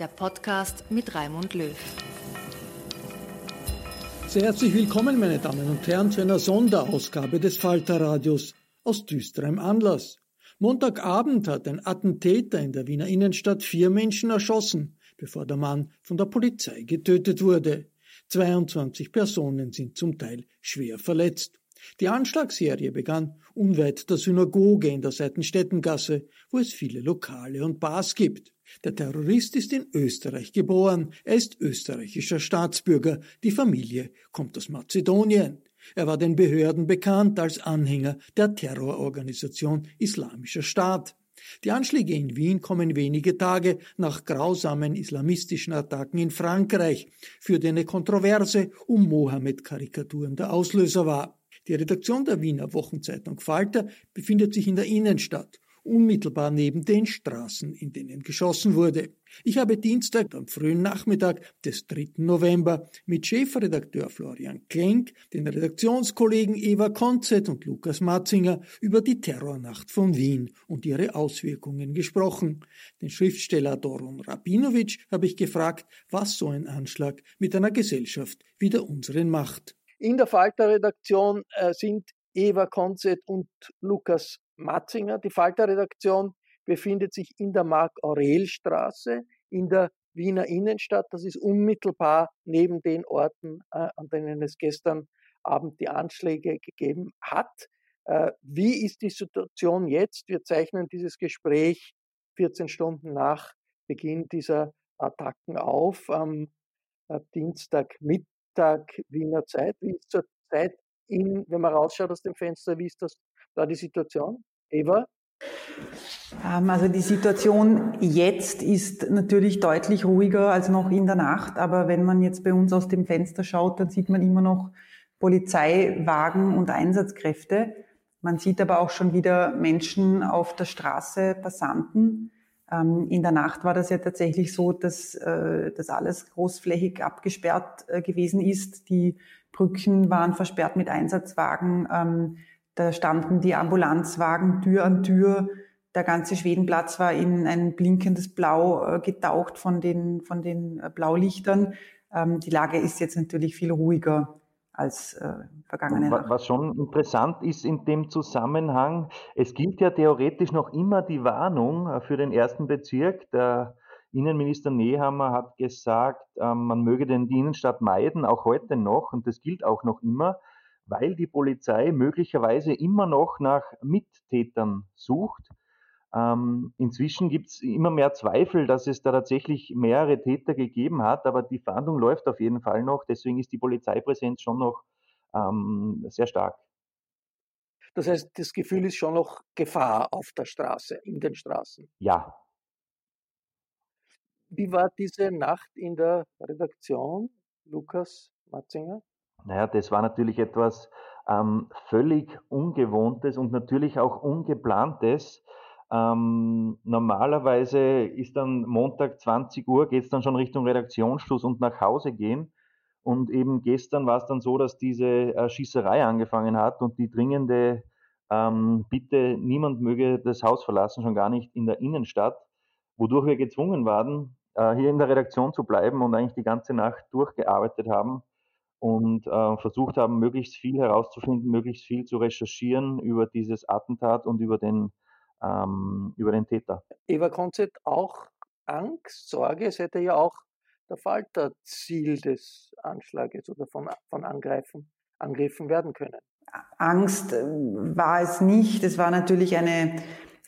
der Podcast mit Raimund Löw. Sehr herzlich willkommen, meine Damen und Herren, zu einer Sonderausgabe des Falter-Radios aus düsterem Anlass. Montagabend hat ein Attentäter in der Wiener Innenstadt vier Menschen erschossen, bevor der Mann von der Polizei getötet wurde. 22 Personen sind zum Teil schwer verletzt. Die Anschlagsserie begann unweit der Synagoge in der Seitenstättengasse, wo es viele Lokale und Bars gibt. Der Terrorist ist in Österreich geboren, er ist österreichischer Staatsbürger, die Familie kommt aus Mazedonien. Er war den Behörden bekannt als Anhänger der Terrororganisation Islamischer Staat. Die Anschläge in Wien kommen wenige Tage nach grausamen islamistischen Attacken in Frankreich, für die eine Kontroverse um Mohammed-Karikaturen der Auslöser war. Die Redaktion der Wiener Wochenzeitung Falter befindet sich in der Innenstadt, unmittelbar neben den Straßen, in denen geschossen wurde. Ich habe Dienstag am frühen Nachmittag des 3. November mit Chefredakteur Florian Klenk, den Redaktionskollegen Eva Konzett und Lukas Matzinger über die Terrornacht von Wien und ihre Auswirkungen gesprochen. Den Schriftsteller Doron Rabinovic habe ich gefragt, was so ein Anschlag mit einer Gesellschaft wie der unseren macht. In der Falter-Redaktion äh, sind Eva Konzett und Lukas Matzinger. Die Falter-Redaktion befindet sich in der Mark-Aurel-Straße in der Wiener Innenstadt. Das ist unmittelbar neben den Orten, äh, an denen es gestern Abend die Anschläge gegeben hat. Äh, wie ist die Situation jetzt? Wir zeichnen dieses Gespräch 14 Stunden nach Beginn dieser Attacken auf am äh, Dienstagmittag. Tag Wiener Zeit. Wie ist zur Zeit, in, wenn man rausschaut aus dem Fenster, wie ist das da die Situation? Eva? Ähm, also die Situation jetzt ist natürlich deutlich ruhiger als noch in der Nacht, aber wenn man jetzt bei uns aus dem Fenster schaut, dann sieht man immer noch Polizeiwagen und Einsatzkräfte. Man sieht aber auch schon wieder Menschen auf der Straße, Passanten. Ähm, in der Nacht war das ja tatsächlich so, dass äh, das alles großflächig abgesperrt äh, gewesen ist. Die Brücken waren versperrt mit Einsatzwagen. Ähm, da standen die Ambulanzwagen Tür an Tür. Der ganze Schwedenplatz war in ein blinkendes Blau äh, getaucht von den, von den Blaulichtern. Ähm, die Lage ist jetzt natürlich viel ruhiger als äh, vergangene Nacht. Was schon interessant ist in dem Zusammenhang, es gilt ja theoretisch noch immer die Warnung äh, für den ersten Bezirk. Der Innenminister Nehammer hat gesagt, äh, man möge den die Innenstadt meiden, auch heute noch, und das gilt auch noch immer, weil die Polizei möglicherweise immer noch nach Mittätern sucht. Ähm, inzwischen gibt es immer mehr Zweifel, dass es da tatsächlich mehrere Täter gegeben hat, aber die Fahndung läuft auf jeden Fall noch. Deswegen ist die Polizeipräsenz schon noch ähm, sehr stark. Das heißt, das Gefühl ist schon noch Gefahr auf der Straße, in den Straßen. Ja. Wie war diese Nacht in der Redaktion, Lukas Matzinger? Naja, das war natürlich etwas ähm, völlig Ungewohntes und natürlich auch Ungeplantes. Ähm, normalerweise ist dann Montag 20 Uhr, geht es dann schon Richtung Redaktionsschluss und nach Hause gehen. Und eben gestern war es dann so, dass diese äh, Schießerei angefangen hat und die dringende ähm, Bitte, niemand möge das Haus verlassen, schon gar nicht in der Innenstadt, wodurch wir gezwungen waren, äh, hier in der Redaktion zu bleiben und eigentlich die ganze Nacht durchgearbeitet haben und äh, versucht haben, möglichst viel herauszufinden, möglichst viel zu recherchieren über dieses Attentat und über den, ähm, über den Täter. Eva Konzett, auch Angst, Sorge, es hätte ja auch der Falter Ziel des Anschlages oder von, von Angreifen, Angriffen werden können. Angst äh, war es nicht. Es war natürlich eine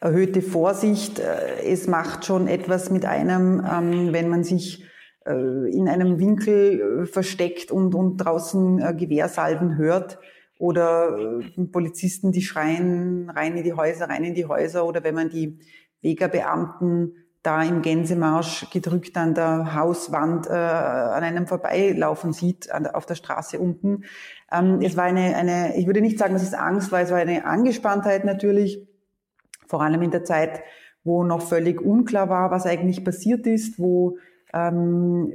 erhöhte Vorsicht. Äh, es macht schon etwas mit einem, ähm, wenn man sich in einem Winkel äh, versteckt und, und draußen äh, Gewehrsalven hört oder Polizisten, die schreien rein in die Häuser, rein in die Häuser oder wenn man die Wegerbeamten da im Gänsemarsch gedrückt an der Hauswand äh, an einem vorbeilaufen sieht, an auf der Straße unten. Ähm, es war eine, eine, ich würde nicht sagen, dass es Angst war, es war eine Angespanntheit natürlich, vor allem in der Zeit, wo noch völlig unklar war, was eigentlich passiert ist, wo ähm,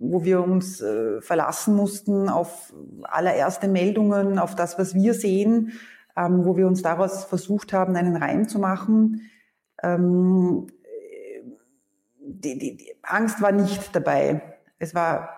wo wir uns äh, verlassen mussten auf allererste Meldungen, auf das, was wir sehen, ähm, wo wir uns daraus versucht haben, einen Reim zu machen. Ähm, die, die, die Angst war nicht dabei. Es war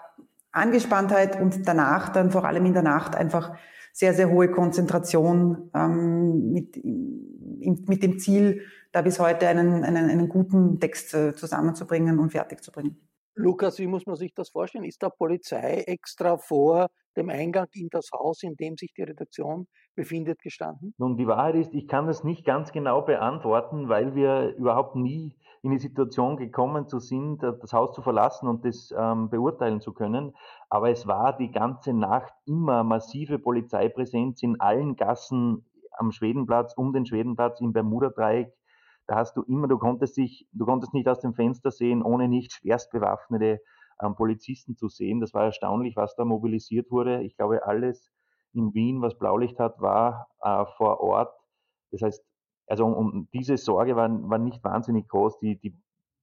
Angespanntheit und danach, dann vor allem in der Nacht, einfach sehr, sehr hohe Konzentration ähm, mit, mit dem Ziel, da bis heute einen, einen, einen guten Text äh, zusammenzubringen und fertig zu bringen. Lukas, wie muss man sich das vorstellen? Ist da Polizei extra vor dem Eingang in das Haus, in dem sich die Redaktion befindet, gestanden? Nun, die Wahrheit ist, ich kann das nicht ganz genau beantworten, weil wir überhaupt nie in die Situation gekommen zu sind, das Haus zu verlassen und das ähm, beurteilen zu können. Aber es war die ganze Nacht immer massive Polizeipräsenz in allen Gassen am Schwedenplatz, um den Schwedenplatz, im Bermuda-Dreieck, da hast du immer, du konntest dich, du konntest nicht aus dem Fenster sehen, ohne nicht schwerst bewaffnete ähm, Polizisten zu sehen. Das war erstaunlich, was da mobilisiert wurde. Ich glaube, alles in Wien, was Blaulicht hat, war äh, vor Ort. Das heißt, also um, um diese Sorge war, war nicht wahnsinnig groß. Die, die,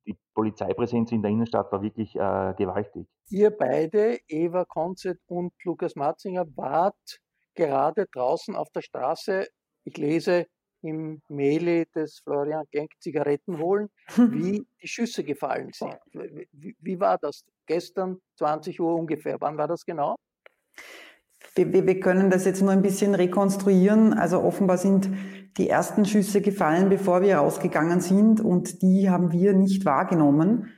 die Polizeipräsenz in der Innenstadt war wirklich äh, gewaltig. Ihr beide, Eva Konzett und Lukas Matzinger, wart gerade draußen auf der Straße. Ich lese im Meli des Florian Genk Zigaretten holen, wie die Schüsse gefallen sind. Wie, wie, war das? Gestern 20 Uhr ungefähr. Wann war das genau? Wir, wir können das jetzt nur ein bisschen rekonstruieren. Also offenbar sind die ersten Schüsse gefallen, bevor wir rausgegangen sind und die haben wir nicht wahrgenommen.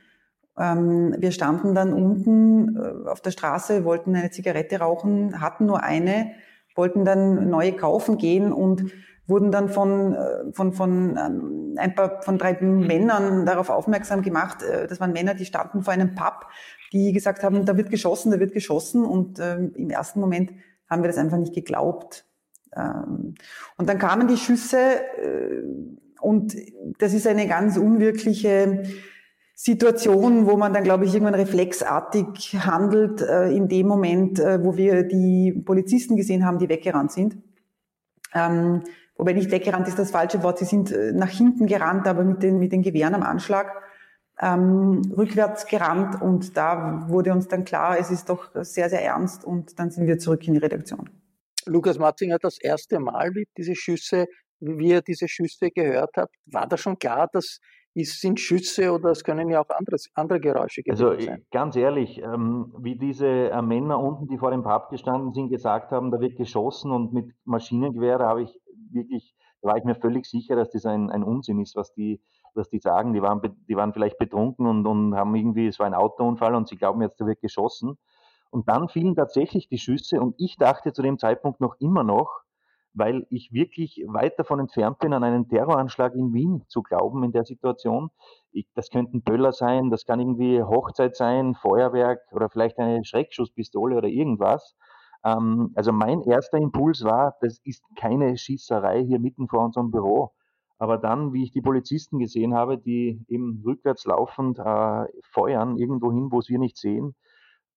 Ähm, wir standen dann unten äh, auf der Straße, wollten eine Zigarette rauchen, hatten nur eine, wollten dann neue kaufen gehen und wurden dann von, äh, von, von ähm, ein paar, von drei Männern darauf aufmerksam gemacht. Äh, das waren Männer, die standen vor einem Pub, die gesagt haben, da wird geschossen, da wird geschossen. Und ähm, im ersten Moment haben wir das einfach nicht geglaubt. Ähm, und dann kamen die Schüsse äh, und das ist eine ganz unwirkliche Situation, wo man dann, glaube ich, irgendwann reflexartig handelt, äh, in dem Moment, äh, wo wir die Polizisten gesehen haben, die weggerannt sind. Ähm, wobei nicht weggerannt ist das falsche Wort, sie sind äh, nach hinten gerannt, aber mit den, mit den Gewehren am Anschlag ähm, rückwärts gerannt und da wurde uns dann klar, es ist doch sehr, sehr ernst und dann sind wir zurück in die Redaktion. Lukas Matzinger, das erste Mal, wie diese Schüsse, wie ihr diese Schüsse gehört habt, war da schon klar, dass es sind Schüsse oder es können ja auch anderes, andere Geräusche geben. Also sein. ganz ehrlich, ähm, wie diese äh, Männer unten, die vor dem Pub gestanden sind, gesagt haben, da wird geschossen und mit Maschinengewehr, da habe ich wirklich, da war ich mir völlig sicher, dass das ein, ein Unsinn ist, was die, was die sagen. Die waren, die waren vielleicht betrunken und, und haben irgendwie, es war ein Autounfall und sie glauben jetzt, da wird geschossen. Und dann fielen tatsächlich die Schüsse und ich dachte zu dem Zeitpunkt noch immer noch, weil ich wirklich weit davon entfernt bin, an einen Terroranschlag in Wien zu glauben in der Situation. Ich, das könnten Böller sein, das kann irgendwie Hochzeit sein, Feuerwerk oder vielleicht eine Schreckschusspistole oder irgendwas. Ähm, also mein erster Impuls war, das ist keine Schießerei hier mitten vor unserem Büro. Aber dann, wie ich die Polizisten gesehen habe, die eben rückwärts laufend äh, feuern, irgendwo hin, wo es wir nicht sehen,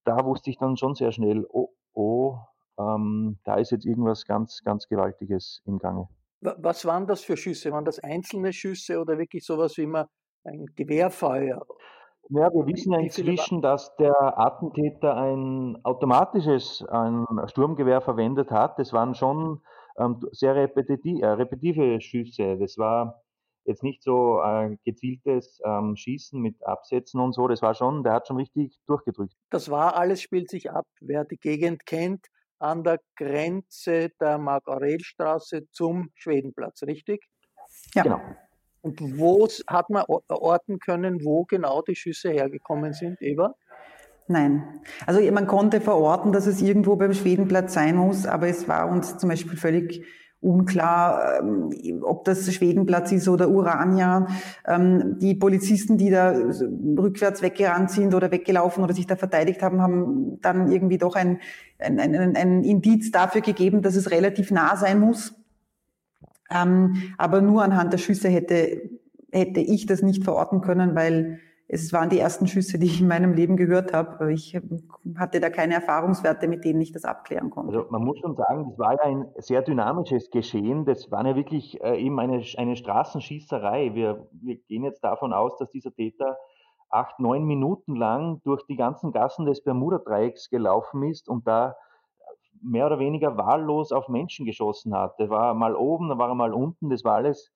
da wusste ich dann schon sehr schnell, oh, oh, ähm, da ist jetzt irgendwas ganz, ganz Gewaltiges im Gange. Was waren das für Schüsse? Waren das einzelne Schüsse oder wirklich sowas wie immer ein Gewehrfeuer? Ja, wir wissen ja inzwischen, dass der Attentäter ein automatisches ein Sturmgewehr verwendet hat. Das waren schon ähm, sehr repetitiv, äh, repetitive Schüsse. Das war jetzt nicht so äh, gezieltes ähm, Schießen mit Absätzen und so. Das war schon, der hat schon richtig durchgedrückt. Das war alles, spielt sich ab, wer die Gegend kennt, an der Grenze der Mark-Aurel-Straße zum Schwedenplatz, richtig? Ja. Genau. Und wo hat man orten können, wo genau die Schüsse hergekommen sind, Eva? Nein. Also man konnte verorten, dass es irgendwo beim Schwedenplatz sein muss, aber es war uns zum Beispiel völlig unklar, ähm, ob das Schwedenplatz ist oder Urania. Ähm, die Polizisten, die da rückwärts weggerannt sind oder weggelaufen oder sich da verteidigt haben, haben dann irgendwie doch ein, ein, ein, ein Indiz dafür gegeben, dass es relativ nah sein muss. Ähm, aber nur anhand der Schüsse hätte, hätte ich das nicht verorten können, weil es waren die ersten Schüsse, die ich in meinem Leben gehört habe. Ich hatte da keine Erfahrungswerte, mit denen ich das abklären konnte. Also man muss schon sagen, das war ja ein sehr dynamisches Geschehen. Das war ja wirklich äh, eben eine, eine Straßenschießerei. Wir, wir gehen jetzt davon aus, dass dieser Täter acht, neun Minuten lang durch die ganzen Gassen des Bermuda-Dreiecks gelaufen ist und da mehr oder weniger wahllos auf Menschen geschossen hat. Der war mal oben, dann war er mal unten. Das war alles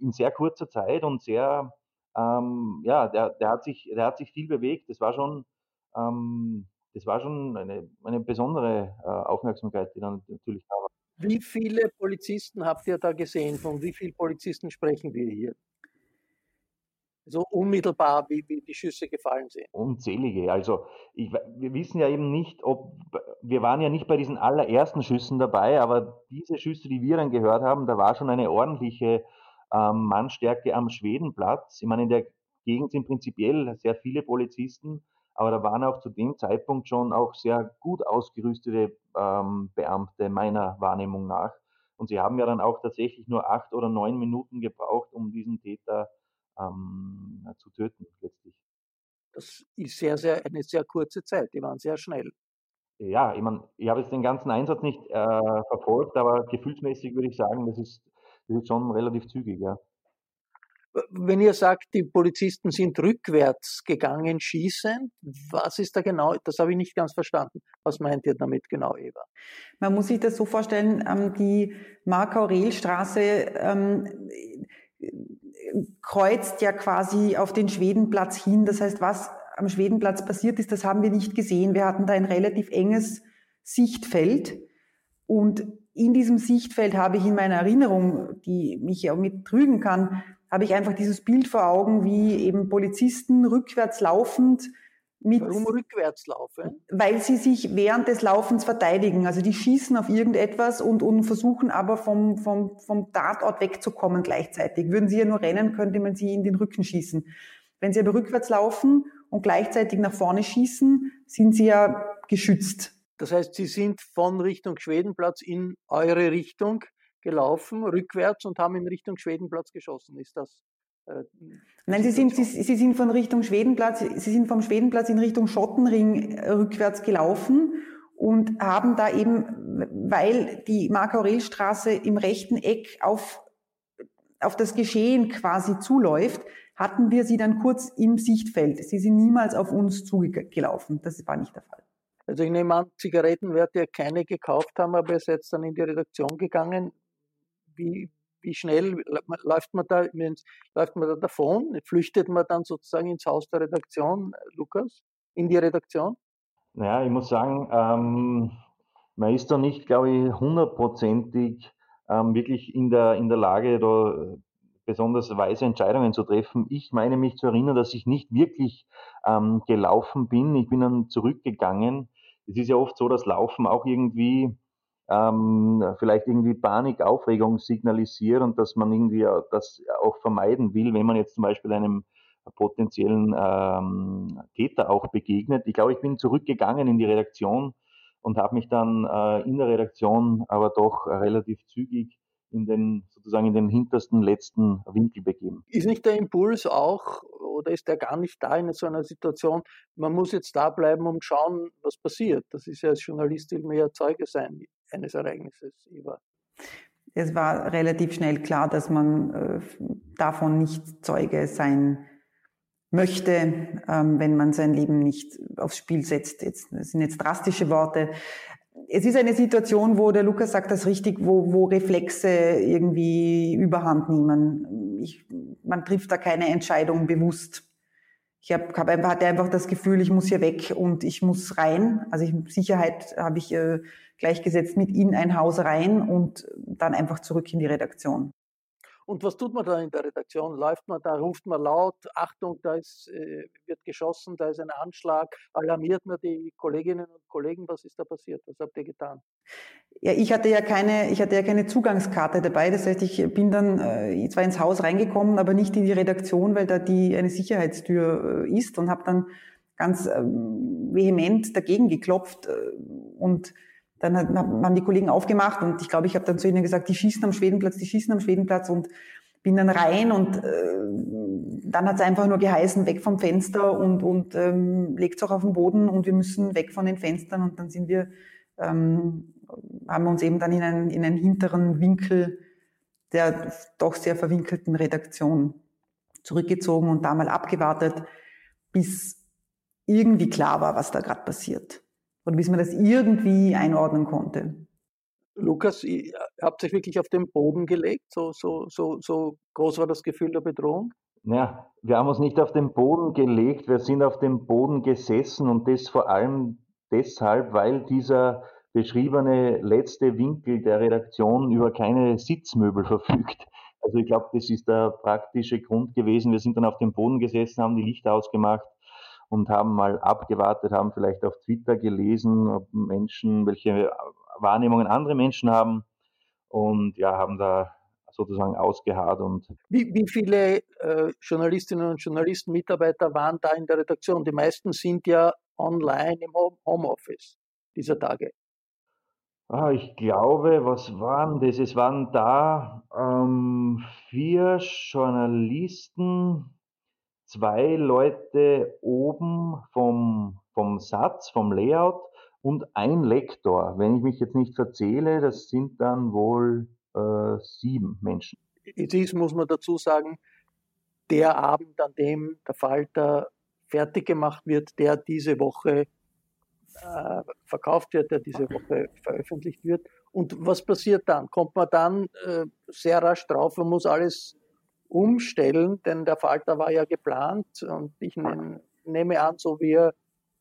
in sehr kurzer Zeit und sehr ähm, ja, der, der, hat sich, der hat sich viel bewegt. Das war schon, ähm, das war schon eine, eine besondere äh, Aufmerksamkeit, die dann natürlich da war. Wie viele Polizisten habt ihr da gesehen? Von wie vielen Polizisten sprechen wir hier? So unmittelbar, wie, wie die Schüsse gefallen sind. Unzählige. Also ich, wir wissen ja eben nicht, ob wir waren ja nicht bei diesen allerersten Schüssen dabei, aber diese Schüsse, die wir dann gehört haben, da war schon eine ordentliche ähm, Mannstärke am Schwedenplatz. Ich meine, in der Gegend sind prinzipiell sehr viele Polizisten, aber da waren auch zu dem Zeitpunkt schon auch sehr gut ausgerüstete ähm, Beamte meiner Wahrnehmung nach. Und sie haben ja dann auch tatsächlich nur acht oder neun Minuten gebraucht, um diesen Täter ähm, zu töten, letztlich. Das ist sehr, sehr, eine sehr kurze Zeit. Die waren sehr schnell. Ja, ich meine, ich habe jetzt den ganzen Einsatz nicht äh, verfolgt, aber gefühlsmäßig würde ich sagen, das ist das ist schon relativ zügig, ja. Wenn ihr sagt, die Polizisten sind rückwärts gegangen, schießen, was ist da genau? Das habe ich nicht ganz verstanden. Was meint ihr damit genau, Eva? Man muss sich das so vorstellen, ähm, die Mark-Aurel-Straße ähm, kreuzt ja quasi auf den Schwedenplatz hin. Das heißt, was am Schwedenplatz passiert ist, das haben wir nicht gesehen. Wir hatten da ein relativ enges Sichtfeld und in diesem Sichtfeld habe ich in meiner Erinnerung, die mich ja mit trügen kann, habe ich einfach dieses Bild vor Augen, wie eben Polizisten rückwärts laufend mit. Warum rückwärts laufen? Weil sie sich während des Laufens verteidigen. Also die schießen auf irgendetwas und, und versuchen aber vom, vom, vom Tatort wegzukommen gleichzeitig. Würden sie ja nur rennen, könnte man sie in den Rücken schießen. Wenn sie aber rückwärts laufen und gleichzeitig nach vorne schießen, sind sie ja geschützt. Das heißt, Sie sind von Richtung Schwedenplatz in eure Richtung gelaufen, rückwärts und haben in Richtung Schwedenplatz geschossen. Ist das? Äh, Nein, Sie sind, Sie, Sie sind von Richtung Schwedenplatz, Sie sind vom Schwedenplatz in Richtung Schottenring äh, rückwärts gelaufen und haben da eben, weil die Mark-Aurel-Straße im rechten Eck auf, auf das Geschehen quasi zuläuft, hatten wir sie dann kurz im Sichtfeld. Sie sind niemals auf uns zugelaufen. Das war nicht der Fall. Also ich nehme an, Zigaretten werdet ihr keine gekauft haben, aber ihr seid dann in die Redaktion gegangen. Wie, wie schnell läuft man da, läuft man da davon? Flüchtet man dann sozusagen ins Haus der Redaktion, Lukas, in die Redaktion? Naja, ich muss sagen, ähm, man ist da nicht, glaube ich, hundertprozentig ähm, wirklich in der, in der Lage, da besonders weise Entscheidungen zu treffen. Ich meine mich zu erinnern, dass ich nicht wirklich ähm, gelaufen bin. Ich bin dann zurückgegangen es ist ja oft so, dass Laufen auch irgendwie ähm, vielleicht irgendwie Panik, Aufregung signalisiert und dass man irgendwie das auch vermeiden will, wenn man jetzt zum Beispiel einem potenziellen ähm, Täter auch begegnet. Ich glaube, ich bin zurückgegangen in die Redaktion und habe mich dann äh, in der Redaktion aber doch relativ zügig in den sozusagen in den hintersten letzten Winkel begeben. Ist nicht der Impuls auch oder ist der gar nicht da in so einer Situation? Man muss jetzt da bleiben und schauen, was passiert. Das ist ja als Journalist mehr Zeuge sein eines Ereignisses. Eva. Es war relativ schnell klar, dass man äh, davon nicht Zeuge sein möchte, ähm, wenn man sein Leben nicht aufs Spiel setzt. Das sind jetzt drastische Worte. Es ist eine Situation, wo der Lukas sagt das richtig, wo, wo Reflexe irgendwie überhand nehmen. Ich, man trifft da keine Entscheidung bewusst. Ich hab, hab einfach, hatte einfach das Gefühl, ich muss hier weg und ich muss rein. Also ich, Sicherheit habe ich äh, gleichgesetzt mit in ein Haus rein und dann einfach zurück in die Redaktion. Und was tut man da in der Redaktion? Läuft man da, ruft man laut, Achtung, da ist, äh, wird geschossen, da ist ein Anschlag, alarmiert man die Kolleginnen und Kollegen, was ist da passiert? Was habt ihr getan? Ja, ich hatte ja keine, ich hatte ja keine Zugangskarte dabei. Das heißt, ich bin dann äh, zwar ins Haus reingekommen, aber nicht in die Redaktion, weil da die eine Sicherheitstür äh, ist und habe dann ganz ähm, vehement dagegen geklopft äh, und dann haben die Kollegen aufgemacht und ich glaube, ich habe dann zu ihnen gesagt, die schießen am Schwedenplatz, die schießen am Schwedenplatz und bin dann rein und äh, dann hat es einfach nur geheißen, weg vom Fenster und, und ähm, legt auch auf den Boden und wir müssen weg von den Fenstern und dann sind wir, ähm, haben wir uns eben dann in einen, in einen hinteren Winkel der doch sehr verwinkelten Redaktion zurückgezogen und da mal abgewartet, bis irgendwie klar war, was da gerade passiert oder bis man das irgendwie einordnen konnte. Lukas, ihr habt euch wirklich auf den Boden gelegt? So, so, so, so groß war das Gefühl der Bedrohung? Ja, wir haben uns nicht auf den Boden gelegt, wir sind auf dem Boden gesessen und das vor allem deshalb, weil dieser beschriebene letzte Winkel der Redaktion über keine Sitzmöbel verfügt. Also ich glaube, das ist der praktische Grund gewesen. Wir sind dann auf dem Boden gesessen, haben die Lichter ausgemacht und haben mal abgewartet, haben vielleicht auf Twitter gelesen, ob Menschen, welche Wahrnehmungen andere Menschen haben und ja, haben da sozusagen ausgeharrt und. Wie, wie viele äh, Journalistinnen und Journalisten, Mitarbeiter waren da in der Redaktion? Die meisten sind ja online im Homeoffice dieser Tage. Ah, ich glaube, was waren das? Es waren da ähm, vier Journalisten, zwei Leute oben vom, vom Satz, vom Layout und ein Lektor. Wenn ich mich jetzt nicht verzähle, das sind dann wohl äh, sieben Menschen. Es ist, muss man dazu sagen, der Abend, an dem der Falter fertig gemacht wird, der diese Woche äh, verkauft wird, der diese Woche veröffentlicht wird. Und was passiert dann? Kommt man dann äh, sehr rasch drauf und muss alles umstellen, denn der Falter war ja geplant und ich nehme an, so wie er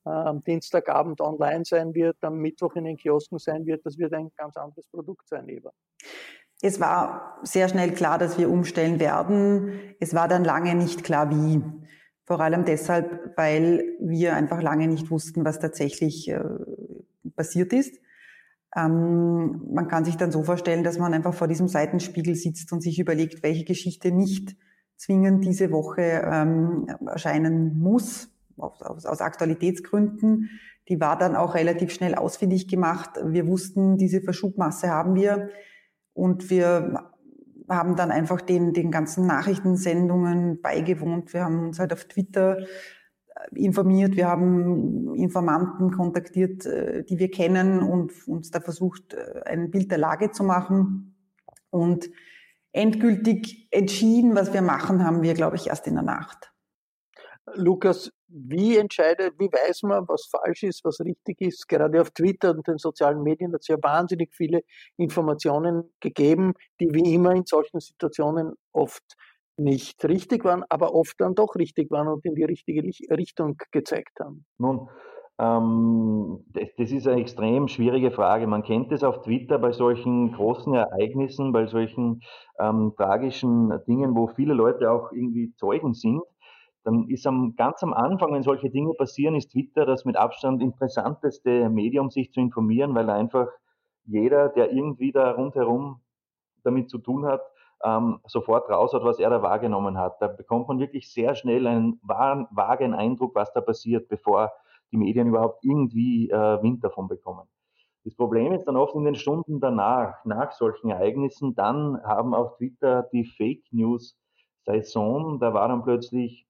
äh, am Dienstagabend online sein wird, am Mittwoch in den Kiosken sein wird, das wird ein ganz anderes Produkt sein, Eva. Es war sehr schnell klar, dass wir umstellen werden. Es war dann lange nicht klar, wie. Vor allem deshalb, weil wir einfach lange nicht wussten, was tatsächlich äh, passiert ist. Ähm, man kann sich dann so vorstellen, dass man einfach vor diesem Seitenspiegel sitzt und sich überlegt, welche Geschichte nicht zwingend diese Woche ähm, erscheinen muss, aus, aus, aus Aktualitätsgründen. Die war dann auch relativ schnell ausfindig gemacht. Wir wussten, diese Verschubmasse haben wir und wir haben dann einfach den, den ganzen Nachrichtensendungen beigewohnt. Wir haben uns halt auf Twitter informiert, wir haben Informanten kontaktiert, äh, die wir kennen und uns da versucht, äh, ein Bild der Lage zu machen. Und endgültig entschieden, was wir machen, haben wir, glaube ich, erst in der Nacht. Lukas, wie entscheidet, wie weiß man, was falsch ist, was richtig ist? Gerade auf Twitter und den sozialen Medien hat es ja wahnsinnig viele Informationen gegeben, die wie immer in solchen Situationen oft nicht richtig waren, aber oft dann doch richtig waren und in die richtige Richtung gezeigt haben? Nun, ähm, das, ist eine extrem schwierige Frage. Man kennt es auf Twitter bei solchen großen Ereignissen, bei solchen ähm, tragischen Dingen, wo viele Leute auch irgendwie Zeugen sind. Dann ist am, ganz am Anfang, wenn solche Dinge passieren, ist Twitter das mit Abstand interessanteste Medium, sich zu informieren, weil einfach jeder, der irgendwie da rundherum damit zu tun hat, ähm, sofort raus hat, was er da wahrgenommen hat. Da bekommt man wirklich sehr schnell einen vagen Eindruck, was da passiert, bevor die Medien überhaupt irgendwie äh, Wind davon bekommen. Das Problem ist dann oft in den Stunden danach, nach solchen Ereignissen, dann haben auf Twitter die Fake News Saison, da war dann plötzlich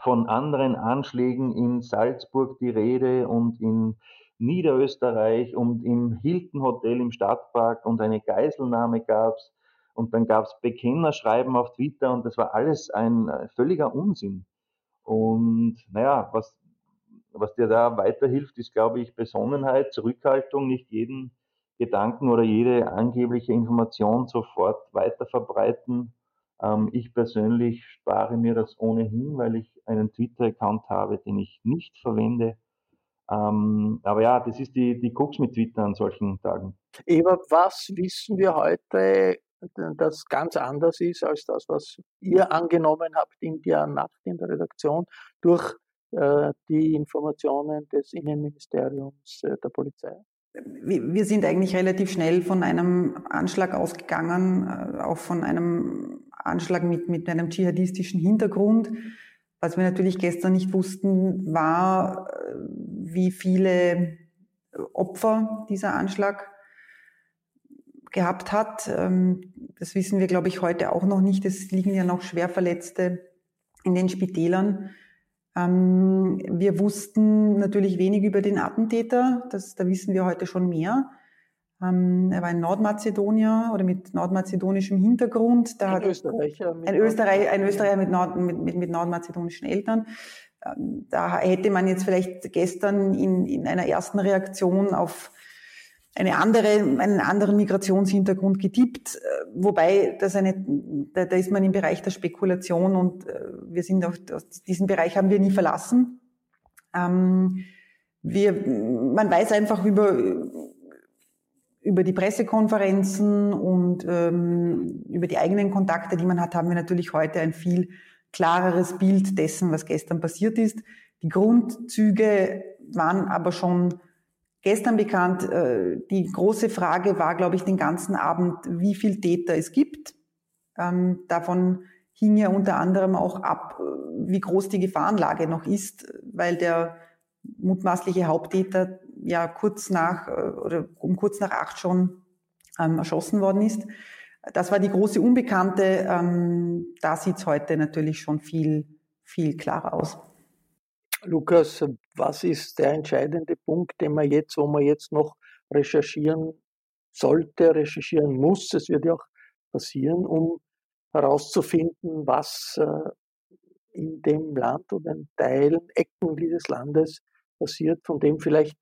von anderen Anschlägen in Salzburg die Rede und in Niederösterreich und im Hilton Hotel im Stadtpark und eine Geiselnahme gab es und dann gab es Bekennerschreiben auf Twitter und das war alles ein äh, völliger Unsinn. Und naja, was was dir da weiterhilft, ist, glaube ich, Besonnenheit, Zurückhaltung, nicht jeden Gedanken oder jede angebliche Information sofort weiter verbreiten. Ähm, ich persönlich spare mir das ohnehin, weil ich einen Twitter-Account habe, den ich nicht verwende. Ähm, aber ja, das ist die, die Krux mit Twitter an solchen Tagen. Eva, was wissen wir heute, das ganz anders ist als das, was ihr angenommen habt in der Nacht in der Redaktion durch äh, die Informationen des Innenministeriums äh, der Polizei? Wir sind eigentlich relativ schnell von einem Anschlag ausgegangen, äh, auch von einem Anschlag mit, mit einem dschihadistischen Hintergrund. Was wir natürlich gestern nicht wussten, war, wie viele Opfer dieser Anschlag gehabt hat. Ähm, das wissen wir, glaube ich, heute auch noch nicht. Es liegen ja noch Schwerverletzte in den Spitälern. Ähm, wir wussten natürlich wenig über den Attentäter, das, da wissen wir heute schon mehr. Ähm, er war ein Nordmazedonier oder mit nordmazedonischem Hintergrund. Da ein Österreicher. Ein, Österreich, ein Österreicher mit, Nord, mit, mit, mit nordmazedonischen Eltern. Da hätte man jetzt vielleicht gestern in, in einer ersten Reaktion auf eine andere, einen anderen Migrationshintergrund getippt, äh, wobei das eine, da, da ist man im Bereich der Spekulation und äh, wir sind auch, diesen Bereich haben wir nie verlassen. Ähm, wir, man weiß einfach über, über die Pressekonferenzen und ähm, über die eigenen Kontakte, die man hat, haben wir natürlich heute ein viel klareres Bild dessen, was gestern passiert ist. Die Grundzüge waren aber schon gestern bekannt. Äh, die große Frage war, glaube ich, den ganzen Abend, wie viel Täter es gibt. Ähm, davon hing ja unter anderem auch ab, äh, wie groß die Gefahrenlage noch ist, weil der mutmaßliche Haupttäter ja kurz nach äh, oder um kurz nach acht schon ähm, erschossen worden ist. Das war die große Unbekannte. Ähm, da sieht es heute natürlich schon viel, viel klarer aus. Lukas, was ist der entscheidende Punkt, den man jetzt, wo man jetzt noch recherchieren sollte, recherchieren muss? Es wird ja auch passieren, um herauszufinden, was äh, in dem Land oder in Teilen, Ecken dieses Landes passiert, von dem vielleicht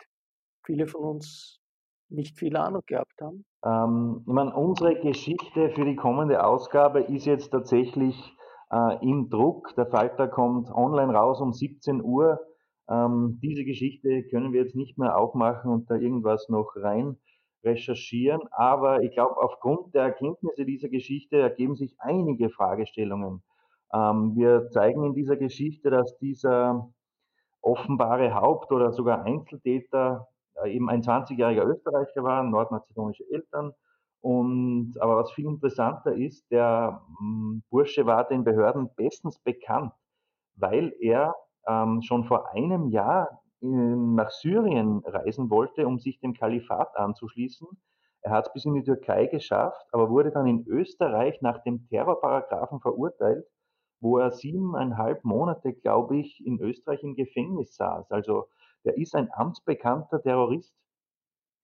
viele von uns nicht viel Ahnung gehabt haben? Ähm, ich meine, unsere Geschichte für die kommende Ausgabe ist jetzt tatsächlich äh, im Druck. Der Falter kommt online raus um 17 Uhr. Ähm, diese Geschichte können wir jetzt nicht mehr aufmachen und da irgendwas noch rein recherchieren. Aber ich glaube, aufgrund der Erkenntnisse dieser Geschichte ergeben sich einige Fragestellungen. Ähm, wir zeigen in dieser Geschichte, dass dieser offenbare Haupt- oder sogar Einzeltäter äh, eben ein 20-jähriger Österreicher war, nordmazedonische Eltern, und, aber was viel interessanter ist, der hm, Bursche war den Behörden bestens bekannt, weil er ähm, schon vor einem Jahr in, nach Syrien reisen wollte, um sich dem Kalifat anzuschließen. Er hat es bis in die Türkei geschafft, aber wurde dann in Österreich nach dem Terrorparagraphen verurteilt, wo er siebeneinhalb Monate, glaube ich, in Österreich im Gefängnis saß. Also der ist ein amtsbekannter Terrorist,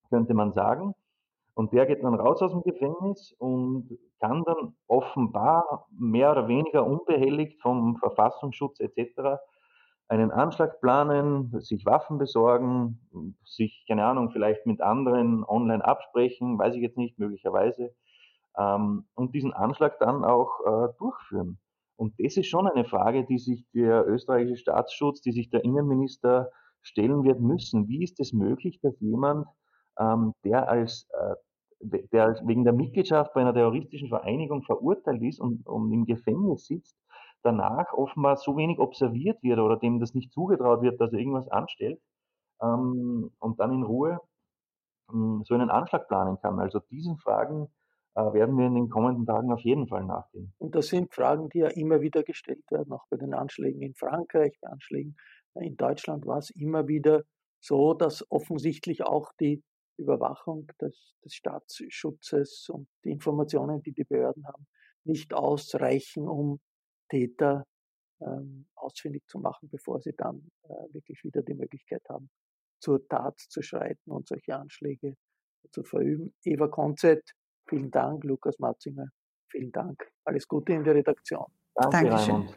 könnte man sagen. Und der geht dann raus aus dem Gefängnis und kann dann offenbar mehr oder weniger unbehelligt vom Verfassungsschutz etc. einen Anschlag planen, sich Waffen besorgen, sich, keine Ahnung, vielleicht mit anderen online absprechen, weiß ich jetzt nicht, möglicherweise, ähm, und diesen Anschlag dann auch äh, durchführen. Und das ist schon eine Frage, die sich der österreichische Staatsschutz, die sich der Innenminister stellen wird müssen. Wie ist es möglich, dass jemand, ähm, der als äh, der wegen der Mitgliedschaft bei einer terroristischen Vereinigung verurteilt ist und, und im Gefängnis sitzt, danach offenbar so wenig observiert wird oder dem das nicht zugetraut wird, dass er irgendwas anstellt ähm, und dann in Ruhe ähm, so einen Anschlag planen kann. Also diesen Fragen äh, werden wir in den kommenden Tagen auf jeden Fall nachgehen. Und das sind Fragen, die ja immer wieder gestellt werden, auch bei den Anschlägen in Frankreich, bei Anschlägen in Deutschland war es immer wieder so, dass offensichtlich auch die Überwachung des, des Staatsschutzes und die Informationen, die die Behörden haben, nicht ausreichen, um Täter ähm, ausfindig zu machen, bevor sie dann äh, wirklich wieder die Möglichkeit haben, zur Tat zu schreiten und solche Anschläge zu verüben. Eva Konzett, vielen Dank. Lukas Matzinger, vielen Dank. Alles Gute in der Redaktion. Danke, Raimund.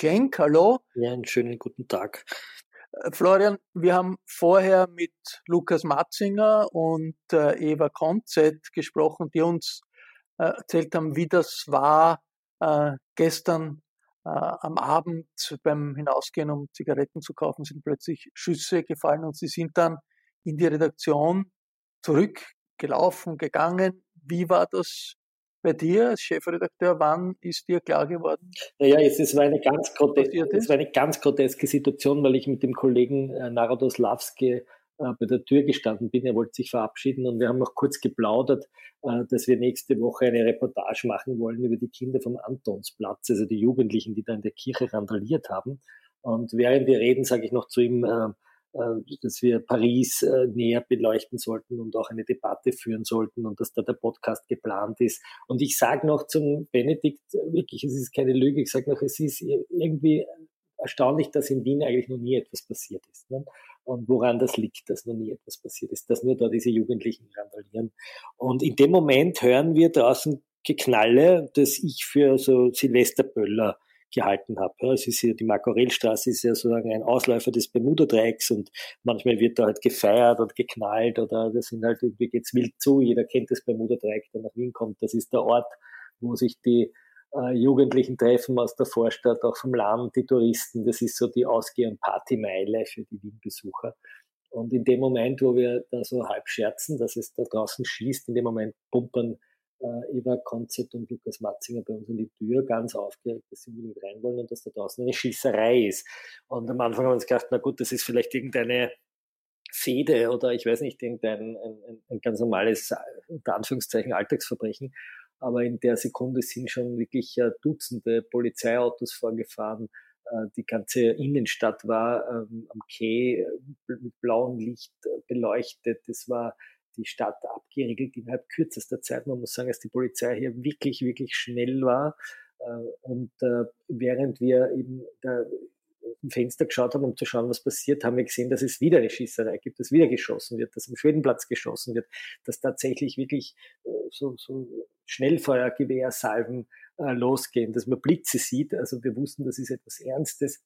Klenk. Hallo. Ja, einen schönen guten Tag. Äh, Florian, wir haben vorher mit Lukas Matzinger und äh, Eva Konzett gesprochen, die uns äh, erzählt haben, wie das war äh, gestern äh, am Abend beim Hinausgehen, um Zigaretten zu kaufen, sind plötzlich Schüsse gefallen und sie sind dann in die Redaktion zurückgelaufen, gegangen. Wie war das bei dir als Chefredakteur, wann ist dir klar geworden? Naja, es, es, war eine ganz groteske, es war eine ganz groteske Situation, weil ich mit dem Kollegen äh, Narodos Lavske äh, bei der Tür gestanden bin. Er wollte sich verabschieden und wir haben noch kurz geplaudert, äh, dass wir nächste Woche eine Reportage machen wollen über die Kinder vom Antonsplatz, also die Jugendlichen, die da in der Kirche randaliert haben. Und während wir reden, sage ich noch zu ihm, äh, dass wir Paris äh, näher beleuchten sollten und auch eine Debatte führen sollten und dass da der Podcast geplant ist. Und ich sage noch zum Benedikt, wirklich, es ist keine Lüge, ich sage noch, es ist irgendwie erstaunlich, dass in Wien eigentlich noch nie etwas passiert ist. Ne? Und woran das liegt, dass noch nie etwas passiert ist, dass nur da diese Jugendlichen randalieren. Und in dem Moment hören wir draußen Geknalle, das ich für so Silvesterböller gehalten habe. Es ist ja, die Markorellstraße ist ja sozusagen ein Ausläufer des Bermuda-Dreiecks und manchmal wird da halt gefeiert und geknallt oder das sind halt, irgendwie geht's wild zu. Jeder kennt das Bermuda-Dreieck, der nach Wien kommt. Das ist der Ort, wo sich die äh, Jugendlichen treffen aus der Vorstadt, auch vom Land, die Touristen. Das ist so die Ausgeh- und Partymeile für die Wien-Besucher. Und in dem Moment, wo wir da so halb scherzen, dass es da draußen schießt, in dem Moment pumpern äh, Eva Konzett und Lukas Matzinger bei uns in die Tür, ganz aufgeregt, dass sie unbedingt rein wollen und dass da draußen eine Schießerei ist. Und am Anfang haben wir uns gedacht, na gut, das ist vielleicht irgendeine Fehde oder ich weiß nicht, irgendein ein, ein, ein ganz normales, unter Anführungszeichen, Alltagsverbrechen. Aber in der Sekunde sind schon wirklich äh, Dutzende Polizeiautos vorgefahren. Äh, die ganze Innenstadt war ähm, am Quai mit blauem Licht beleuchtet. Es war die Stadt abgeriegelt innerhalb kürzester Zeit. Man muss sagen, dass die Polizei hier wirklich, wirklich schnell war. Äh, und äh, während wir eben da im Fenster geschaut haben, um zu schauen, was passiert, haben wir gesehen, dass es wieder eine Schießerei gibt, dass wieder geschossen wird, dass am Schwedenplatz geschossen wird, dass tatsächlich wirklich äh, so, so Schnellfeuergewehrsalven losgehen, dass man Blitze sieht. Also wir wussten, das ist etwas Ernstes.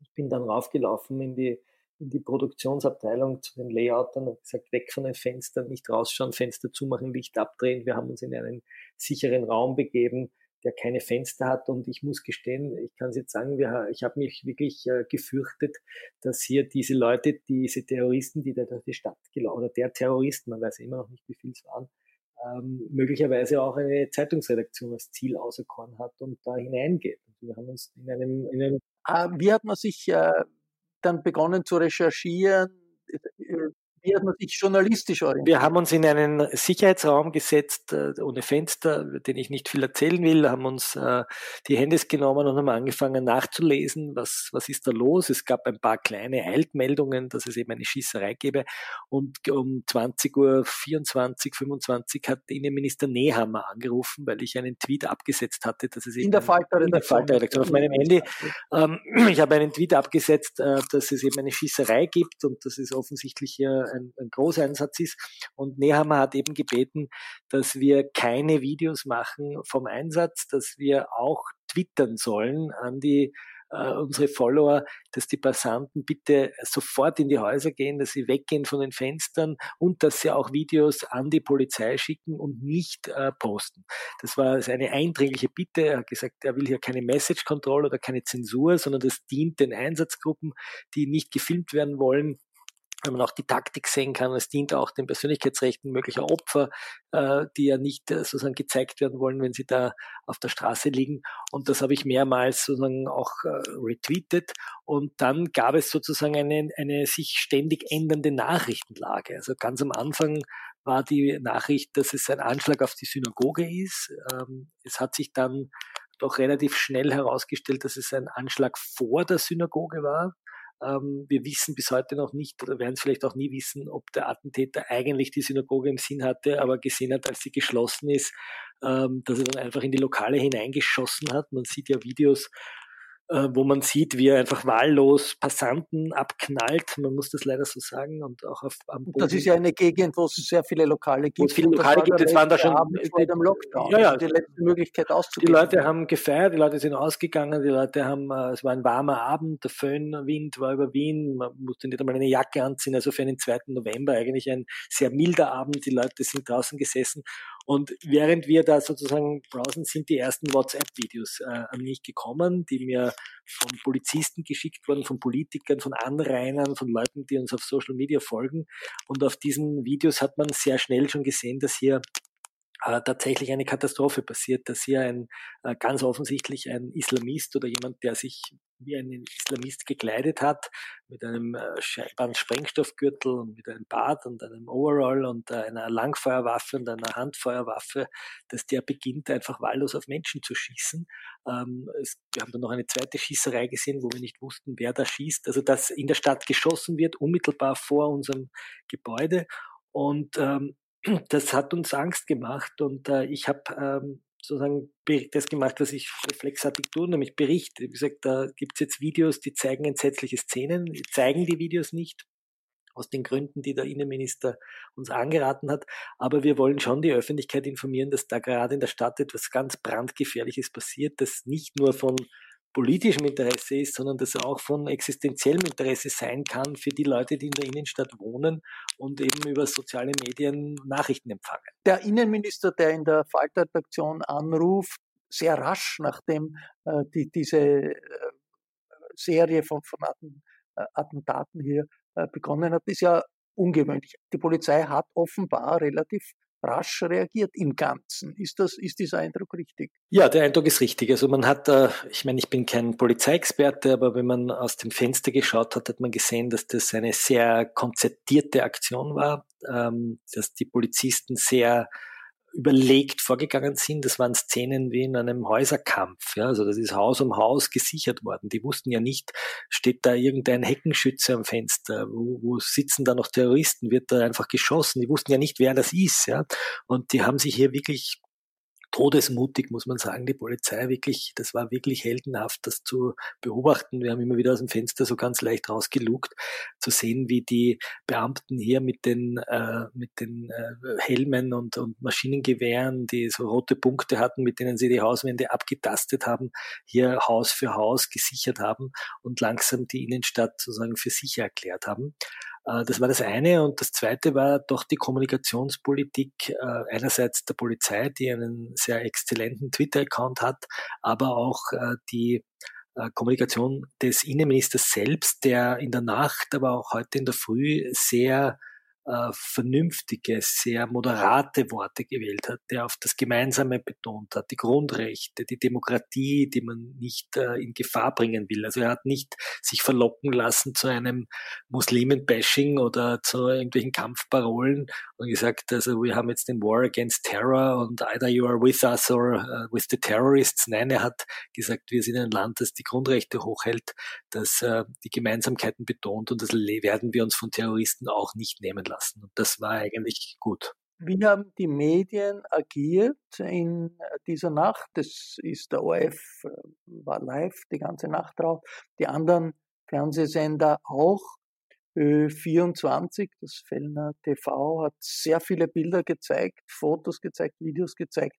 Ich bin dann raufgelaufen in die in die Produktionsabteilung zu den Layoutern und gesagt, weg von den Fenstern, nicht rausschauen, Fenster zumachen, Licht abdrehen. Wir haben uns in einen sicheren Raum begeben, der keine Fenster hat. Und ich muss gestehen, ich kann es jetzt sagen, wir, ich habe mich wirklich äh, gefürchtet, dass hier diese Leute, diese Terroristen, die da durch die Stadt gelaufen, oder der Terrorist, man weiß immer noch nicht, wie viel es waren, ähm, möglicherweise auch eine Zeitungsredaktion als Ziel auserkoren hat und da hineingeht. Und wir haben uns in einem, in einem ah, wie hat man sich äh, dann begonnen zu recherchieren? Wie hat man sich journalistisch orientiert? Wir haben uns in einen Sicherheitsraum gesetzt, äh, ohne Fenster, den ich nicht viel erzählen will, haben uns äh, die Handys genommen und haben angefangen nachzulesen, was, was ist da los. Es gab ein paar kleine Eiltmeldungen, dass es eben eine Schießerei gäbe. Und um 20 Uhr 24, 25 hat Innenminister Nehammer angerufen, weil ich einen Tweet abgesetzt hatte, dass es eben in der Falter-Redaktion auf meinem Handy. Ähm, ich habe einen Tweet abgesetzt, äh, dass es eben eine Schießerei gibt und dass es offensichtlich hier ein, ein Großeinsatz ist. Und Nehammer hat eben gebeten, dass wir keine Videos machen vom Einsatz, dass wir auch twittern sollen an die äh, unsere Follower, dass die Passanten bitte sofort in die Häuser gehen, dass sie weggehen von den Fenstern und dass sie auch Videos an die Polizei schicken und nicht äh, posten. Das war eine eindringliche Bitte. Er hat gesagt, er will hier keine Message Control oder keine Zensur, sondern das dient den Einsatzgruppen, die nicht gefilmt werden wollen wenn man auch die Taktik sehen kann, es dient auch den Persönlichkeitsrechten möglicher Opfer, äh, die ja nicht äh, sozusagen gezeigt werden wollen, wenn sie da auf der Straße liegen. Und das habe ich mehrmals sozusagen auch äh, retweetet. Und dann gab es sozusagen eine, eine sich ständig ändernde Nachrichtenlage. Also ganz am Anfang war die Nachricht, dass es ein Anschlag auf die Synagoge ist. Ähm, es hat sich dann doch relativ schnell herausgestellt, dass es ein Anschlag vor der Synagoge war. Ähm, wir wissen bis heute noch nicht oder werden es vielleicht auch nie wissen, ob der Attentäter eigentlich die Synagoge im Sinn hatte, aber gesehen hat, als sie geschlossen ist, ähm, dass er dann einfach in die Lokale hineingeschossen hat. Man sieht ja Videos, wo man sieht, wie er einfach wahllos Passanten abknallt. Man muss das leider so sagen. Und auch auf, am Boden. Das ist ja eine Gegend, wo es sehr viele Lokale gibt. Wo es viele Lokale gibt, es waren da schon vor dem Lockdown. Ja, ja. Die letzte Möglichkeit auszugehen. Die Leute haben gefeiert, die Leute sind ausgegangen, die Leute haben, äh, es war ein warmer Abend, der Föhnwind war über Wien, man musste nicht einmal eine Jacke anziehen, also für einen 2. November eigentlich ein sehr milder Abend. Die Leute sind draußen gesessen und während wir da sozusagen browsen, sind die ersten WhatsApp-Videos äh, an mich gekommen, die mir von Polizisten geschickt wurden, von Politikern, von Anrainern, von Leuten, die uns auf Social Media folgen. Und auf diesen Videos hat man sehr schnell schon gesehen, dass hier äh, tatsächlich eine Katastrophe passiert, dass hier ein äh, ganz offensichtlich ein Islamist oder jemand, der sich wie ein Islamist gekleidet hat, mit einem äh, scheinbaren Sprengstoffgürtel und mit einem Bart und einem Overall und einer Langfeuerwaffe und einer Handfeuerwaffe, dass der beginnt einfach wahllos auf Menschen zu schießen. Ähm, wir haben dann noch eine zweite Schießerei gesehen, wo wir nicht wussten, wer da schießt. Also dass in der Stadt geschossen wird, unmittelbar vor unserem Gebäude. Und ähm, das hat uns Angst gemacht und äh, ich habe ähm, sozusagen das gemacht, was ich reflexartig tue, nämlich Bericht. Wie gesagt, da gibt es jetzt Videos, die zeigen entsetzliche Szenen, zeigen die Videos nicht, aus den Gründen, die der Innenminister uns angeraten hat. Aber wir wollen schon die Öffentlichkeit informieren, dass da gerade in der Stadt etwas ganz brandgefährliches passiert, das nicht nur von politischem Interesse ist, sondern dass er auch von existenziellem Interesse sein kann für die Leute, die in der Innenstadt wohnen und eben über soziale Medien Nachrichten empfangen. Der Innenminister, der in der Faltredaktion anruft, sehr rasch, nachdem äh, die, diese äh, Serie von, von Atten, äh, Attentaten hier äh, begonnen hat, ist ja ungewöhnlich. Die Polizei hat offenbar relativ rasch reagiert im Ganzen. Ist das, ist dieser Eindruck richtig? Ja, der Eindruck ist richtig. Also man hat, äh, ich meine, ich bin kein Polizeiexperte, aber wenn man aus dem Fenster geschaut hat, hat man gesehen, dass das eine sehr konzertierte Aktion war, ähm, dass die Polizisten sehr überlegt vorgegangen sind. Das waren Szenen wie in einem Häuserkampf. Ja, also das ist Haus um Haus gesichert worden. Die wussten ja nicht, steht da irgendein Heckenschütze am Fenster, wo, wo sitzen da noch Terroristen, wird da einfach geschossen. Die wussten ja nicht, wer das ist. Ja, und die haben sich hier wirklich todesmutig, muss man sagen, die Polizei wirklich, das war wirklich heldenhaft, das zu beobachten. Wir haben immer wieder aus dem Fenster so ganz leicht rausgelugt, zu sehen, wie die Beamten hier mit den, äh, mit den äh, Helmen und, und Maschinengewehren, die so rote Punkte hatten, mit denen sie die Hauswände abgetastet haben, hier Haus für Haus gesichert haben und langsam die Innenstadt sozusagen für sicher erklärt haben. Äh, das war das eine. Und das zweite war doch die Kommunikationspolitik äh, einerseits der Polizei, die einen sehr exzellenten Twitter-Account hat, aber auch äh, die Kommunikation des Innenministers selbst, der in der Nacht, aber auch heute in der Früh sehr äh, vernünftige, sehr moderate Worte gewählt hat, der auf das Gemeinsame betont hat, die Grundrechte, die Demokratie, die man nicht äh, in Gefahr bringen will. Also er hat nicht sich verlocken lassen zu einem Muslimen-Bashing oder zu irgendwelchen Kampfparolen und gesagt, also wir haben jetzt den War against Terror und either you are with us or uh, with the terrorists. Nein, er hat gesagt, wir sind ein Land, das die Grundrechte hochhält, das uh, die Gemeinsamkeiten betont und das werden wir uns von Terroristen auch nicht nehmen lassen. Und das war eigentlich gut. Wie haben die Medien agiert in dieser Nacht? Das ist der ORF, äh, war live die ganze Nacht drauf. Die anderen Fernsehsender auch. Ö24, das Fellner TV, hat sehr viele Bilder gezeigt, Fotos gezeigt, Videos gezeigt,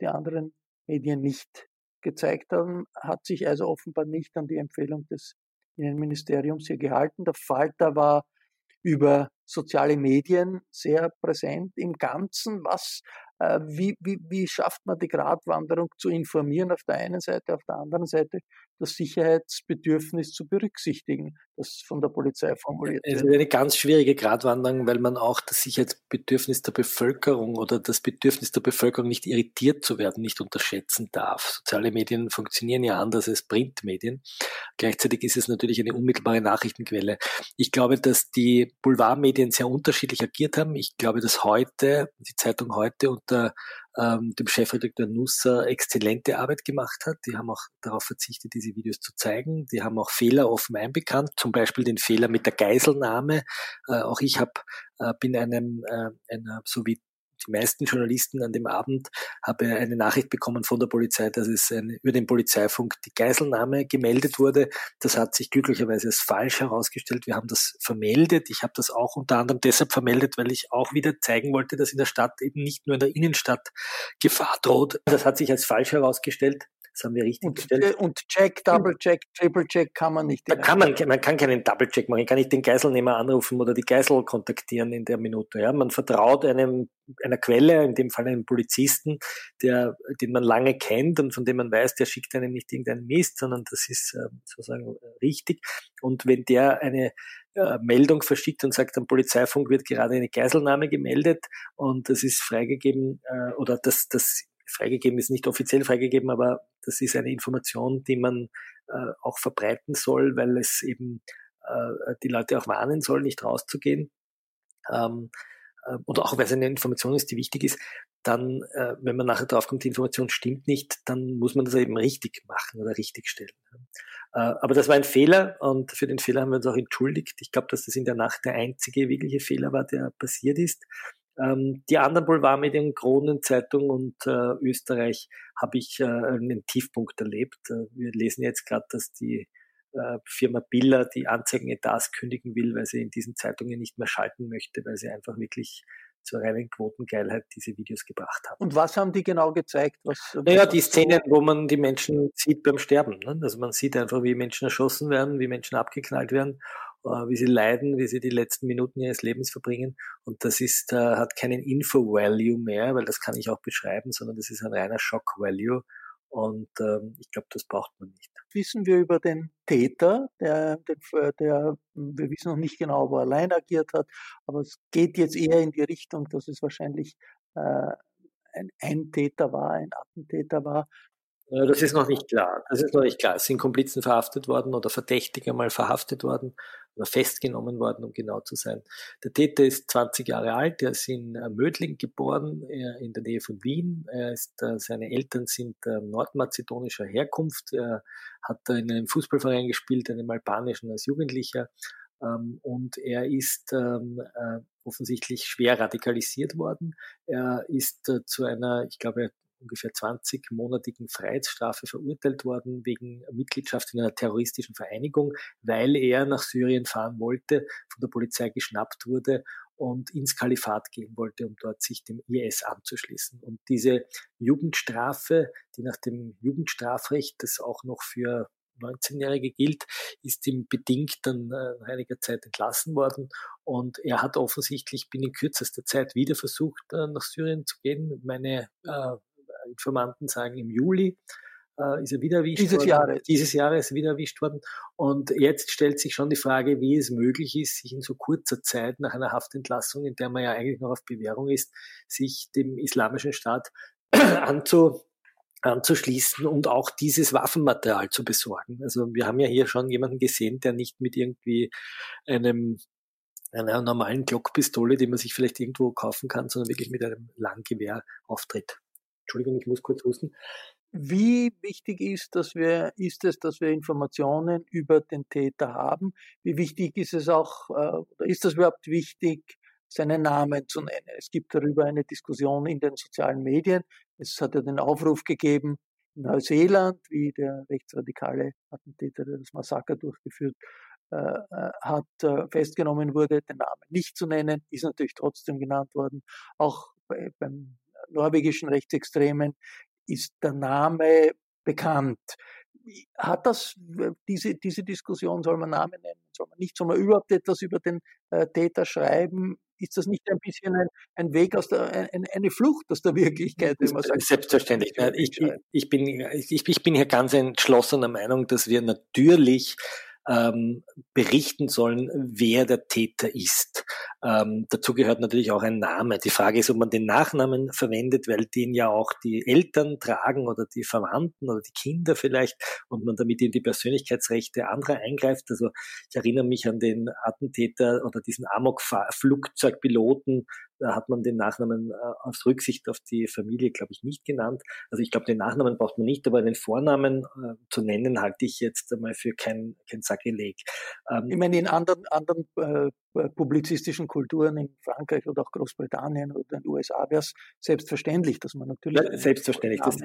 die anderen Medien nicht. gezeigt haben, hat sich also offenbar nicht an die Empfehlung des Innenministeriums hier gehalten. Der Falter war über soziale Medien sehr präsent im Ganzen. Was äh, wie, wie, wie schafft man die Gratwanderung zu informieren auf der einen Seite, auf der anderen Seite das Sicherheitsbedürfnis zu berücksichtigen, das von der Polizei formuliert wird. Es ist eine ganz schwierige Gratwanderung, weil man auch das Sicherheitsbedürfnis der Bevölkerung oder das Bedürfnis der Bevölkerung nicht irritiert zu werden, nicht unterschätzen darf. Soziale Medien funktionieren ja anders als Printmedien. Gleichzeitig ist es natürlich eine unmittelbare Nachrichtenquelle. Ich glaube, dass die Boulevardmedien sehr unterschiedlich agiert haben. Ich glaube, dass heute, die Zeitung heute unter ähm, dem Chefredakteur Nusser exzellente Arbeit gemacht hat. Die haben auch darauf verzichtet, diese Videos zu zeigen. Die haben auch Fehler offen einbekannt, zum Beispiel den Fehler mit der Geiselnahme. Äh, auch ich hab, äh, bin einem, äh, einer, so wie die meisten Journalisten an dem Abend habe eine Nachricht bekommen von der Polizei, dass es eine, über den Polizeifunk die Geiselnahme gemeldet wurde. Das hat sich glücklicherweise als falsch herausgestellt. Wir haben das vermeldet. Ich habe das auch unter anderem deshalb vermeldet, weil ich auch wieder zeigen wollte, dass in der Stadt eben nicht nur in der Innenstadt Gefahr droht. Das hat sich als falsch herausgestellt. Das haben wir richtig und, gestellt. Äh, und Check, Double Check, Triple Check kann man nicht. Da kann man, man kann keinen Double Check machen. Kann nicht den Geiselnehmer anrufen oder die Geisel kontaktieren in der Minute. Ja, man vertraut einem, einer Quelle, in dem Fall einem Polizisten, der, den man lange kennt und von dem man weiß, der schickt einem nicht irgendeinen Mist, sondern das ist äh, sozusagen richtig. Und wenn der eine äh, Meldung verschickt und sagt, am Polizeifunk wird gerade eine Geiselnahme gemeldet und das ist freigegeben äh, oder das, das freigegeben ist, nicht offiziell freigegeben, aber das ist eine Information, die man äh, auch verbreiten soll, weil es eben äh, die Leute auch warnen soll, nicht rauszugehen. Ähm, äh, oder auch weil es eine Information ist, die wichtig ist, dann, äh, wenn man nachher draufkommt, die Information stimmt nicht, dann muss man das eben richtig machen oder richtig stellen. Äh, aber das war ein Fehler und für den Fehler haben wir uns auch entschuldigt. Ich glaube, dass das in der Nacht der einzige wirkliche Fehler war, der passiert ist. Ähm, die anderen Boulevardmedien, Kronenzeitung und äh, Österreich, habe ich äh, einen Tiefpunkt erlebt. Äh, wir lesen jetzt gerade, dass die äh, Firma Biller die Anzeigenetats kündigen will, weil sie in diesen Zeitungen nicht mehr schalten möchte, weil sie einfach wirklich zur reinen Quotengeilheit diese Videos gebracht haben. Und was haben die genau gezeigt? Was, naja, die Szenen, wo man die Menschen sieht beim Sterben. Ne? Also man sieht einfach, wie Menschen erschossen werden, wie Menschen abgeknallt werden wie sie leiden, wie sie die letzten Minuten ihres Lebens verbringen. Und das ist, äh, hat keinen Info-Value mehr, weil das kann ich auch beschreiben, sondern das ist ein reiner Shock-Value. Und ähm, ich glaube, das braucht man nicht. Wissen wir über den Täter, der, der, der, wir wissen noch nicht genau, wo er allein agiert hat, aber es geht jetzt eher in die Richtung, dass es wahrscheinlich äh, ein, ein Täter war, ein Attentäter war, das ist noch nicht klar. Das ist noch nicht klar. Es sind Komplizen verhaftet worden oder Verdächtige mal verhaftet worden oder festgenommen worden, um genau zu sein. Der Täter ist 20 Jahre alt. Er ist in äh, Mödling geboren, in der Nähe von Wien. Er ist, äh, seine Eltern sind äh, nordmazedonischer Herkunft. Er hat in einem Fußballverein gespielt, einem albanischen als Jugendlicher. Ähm, und er ist ähm, offensichtlich schwer radikalisiert worden. Er ist zu einer, ich glaube, ungefähr 20-monatigen Freiheitsstrafe verurteilt worden wegen Mitgliedschaft in einer terroristischen Vereinigung, weil er nach Syrien fahren wollte, von der Polizei geschnappt wurde und ins Kalifat gehen wollte, um dort sich dem IS anzuschließen. Und diese Jugendstrafe, die nach dem Jugendstrafrecht, das auch noch für 19-Jährige gilt, ist ihm bedingt dann äh, nach einiger Zeit entlassen worden. Und er hat offensichtlich binnen kürzester Zeit wieder versucht, äh, nach Syrien zu gehen. Meine äh, Informanten sagen, im Juli äh, ist er wieder erwischt dieses worden. Jahres. Dieses Jahres ist er wieder erwischt worden. Und jetzt stellt sich schon die Frage, wie es möglich ist, sich in so kurzer Zeit nach einer Haftentlassung, in der man ja eigentlich noch auf Bewährung ist, sich dem islamischen Staat anzu, anzuschließen und auch dieses Waffenmaterial zu besorgen. Also wir haben ja hier schon jemanden gesehen, der nicht mit irgendwie einem einer normalen Glockpistole, die man sich vielleicht irgendwo kaufen kann, sondern wirklich mit einem Langgewehr auftritt. Entschuldigung, ich muss kurz husten. Wie wichtig ist, dass wir, ist es, dass wir Informationen über den Täter haben? Wie wichtig ist es auch, äh, oder ist das überhaupt wichtig, seinen Namen zu nennen? Es gibt darüber eine Diskussion in den sozialen Medien. Es hat ja den Aufruf gegeben in Neuseeland, wie der rechtsradikale Attentäter, der das Massaker durchgeführt äh, äh hat, festgenommen wurde, den Namen nicht zu nennen, ist natürlich trotzdem genannt worden. Auch bei, beim norwegischen Rechtsextremen ist der Name bekannt. Hat das, diese, diese Diskussion, soll man Namen nennen, soll man nicht, soll man überhaupt etwas über den äh, Täter schreiben? Ist das nicht ein bisschen ein, ein Weg aus der, ein, eine Flucht aus der Wirklichkeit, wenn man sagt? Selbstverständlich. Ich, ich, bin, ich, ich bin hier ganz entschlossener Meinung, dass wir natürlich ähm, berichten sollen, wer der Täter ist. Ähm, dazu gehört natürlich auch ein Name. Die Frage ist, ob man den Nachnamen verwendet, weil den ja auch die Eltern tragen oder die Verwandten oder die Kinder vielleicht und man damit in die Persönlichkeitsrechte anderer eingreift. Also ich erinnere mich an den Attentäter oder diesen Amok-Flugzeugpiloten da hat man den Nachnamen äh, aus Rücksicht auf die Familie, glaube ich, nicht genannt. Also ich glaube, den Nachnamen braucht man nicht, aber den Vornamen äh, zu nennen, halte ich jetzt einmal für kein, kein Sakrileg. Ähm, ich meine, in anderen, anderen äh, publizistischen Kulturen in Frankreich oder auch Großbritannien oder den USA wäre es selbstverständlich, dass man natürlich ja, selbstverständlich. Das,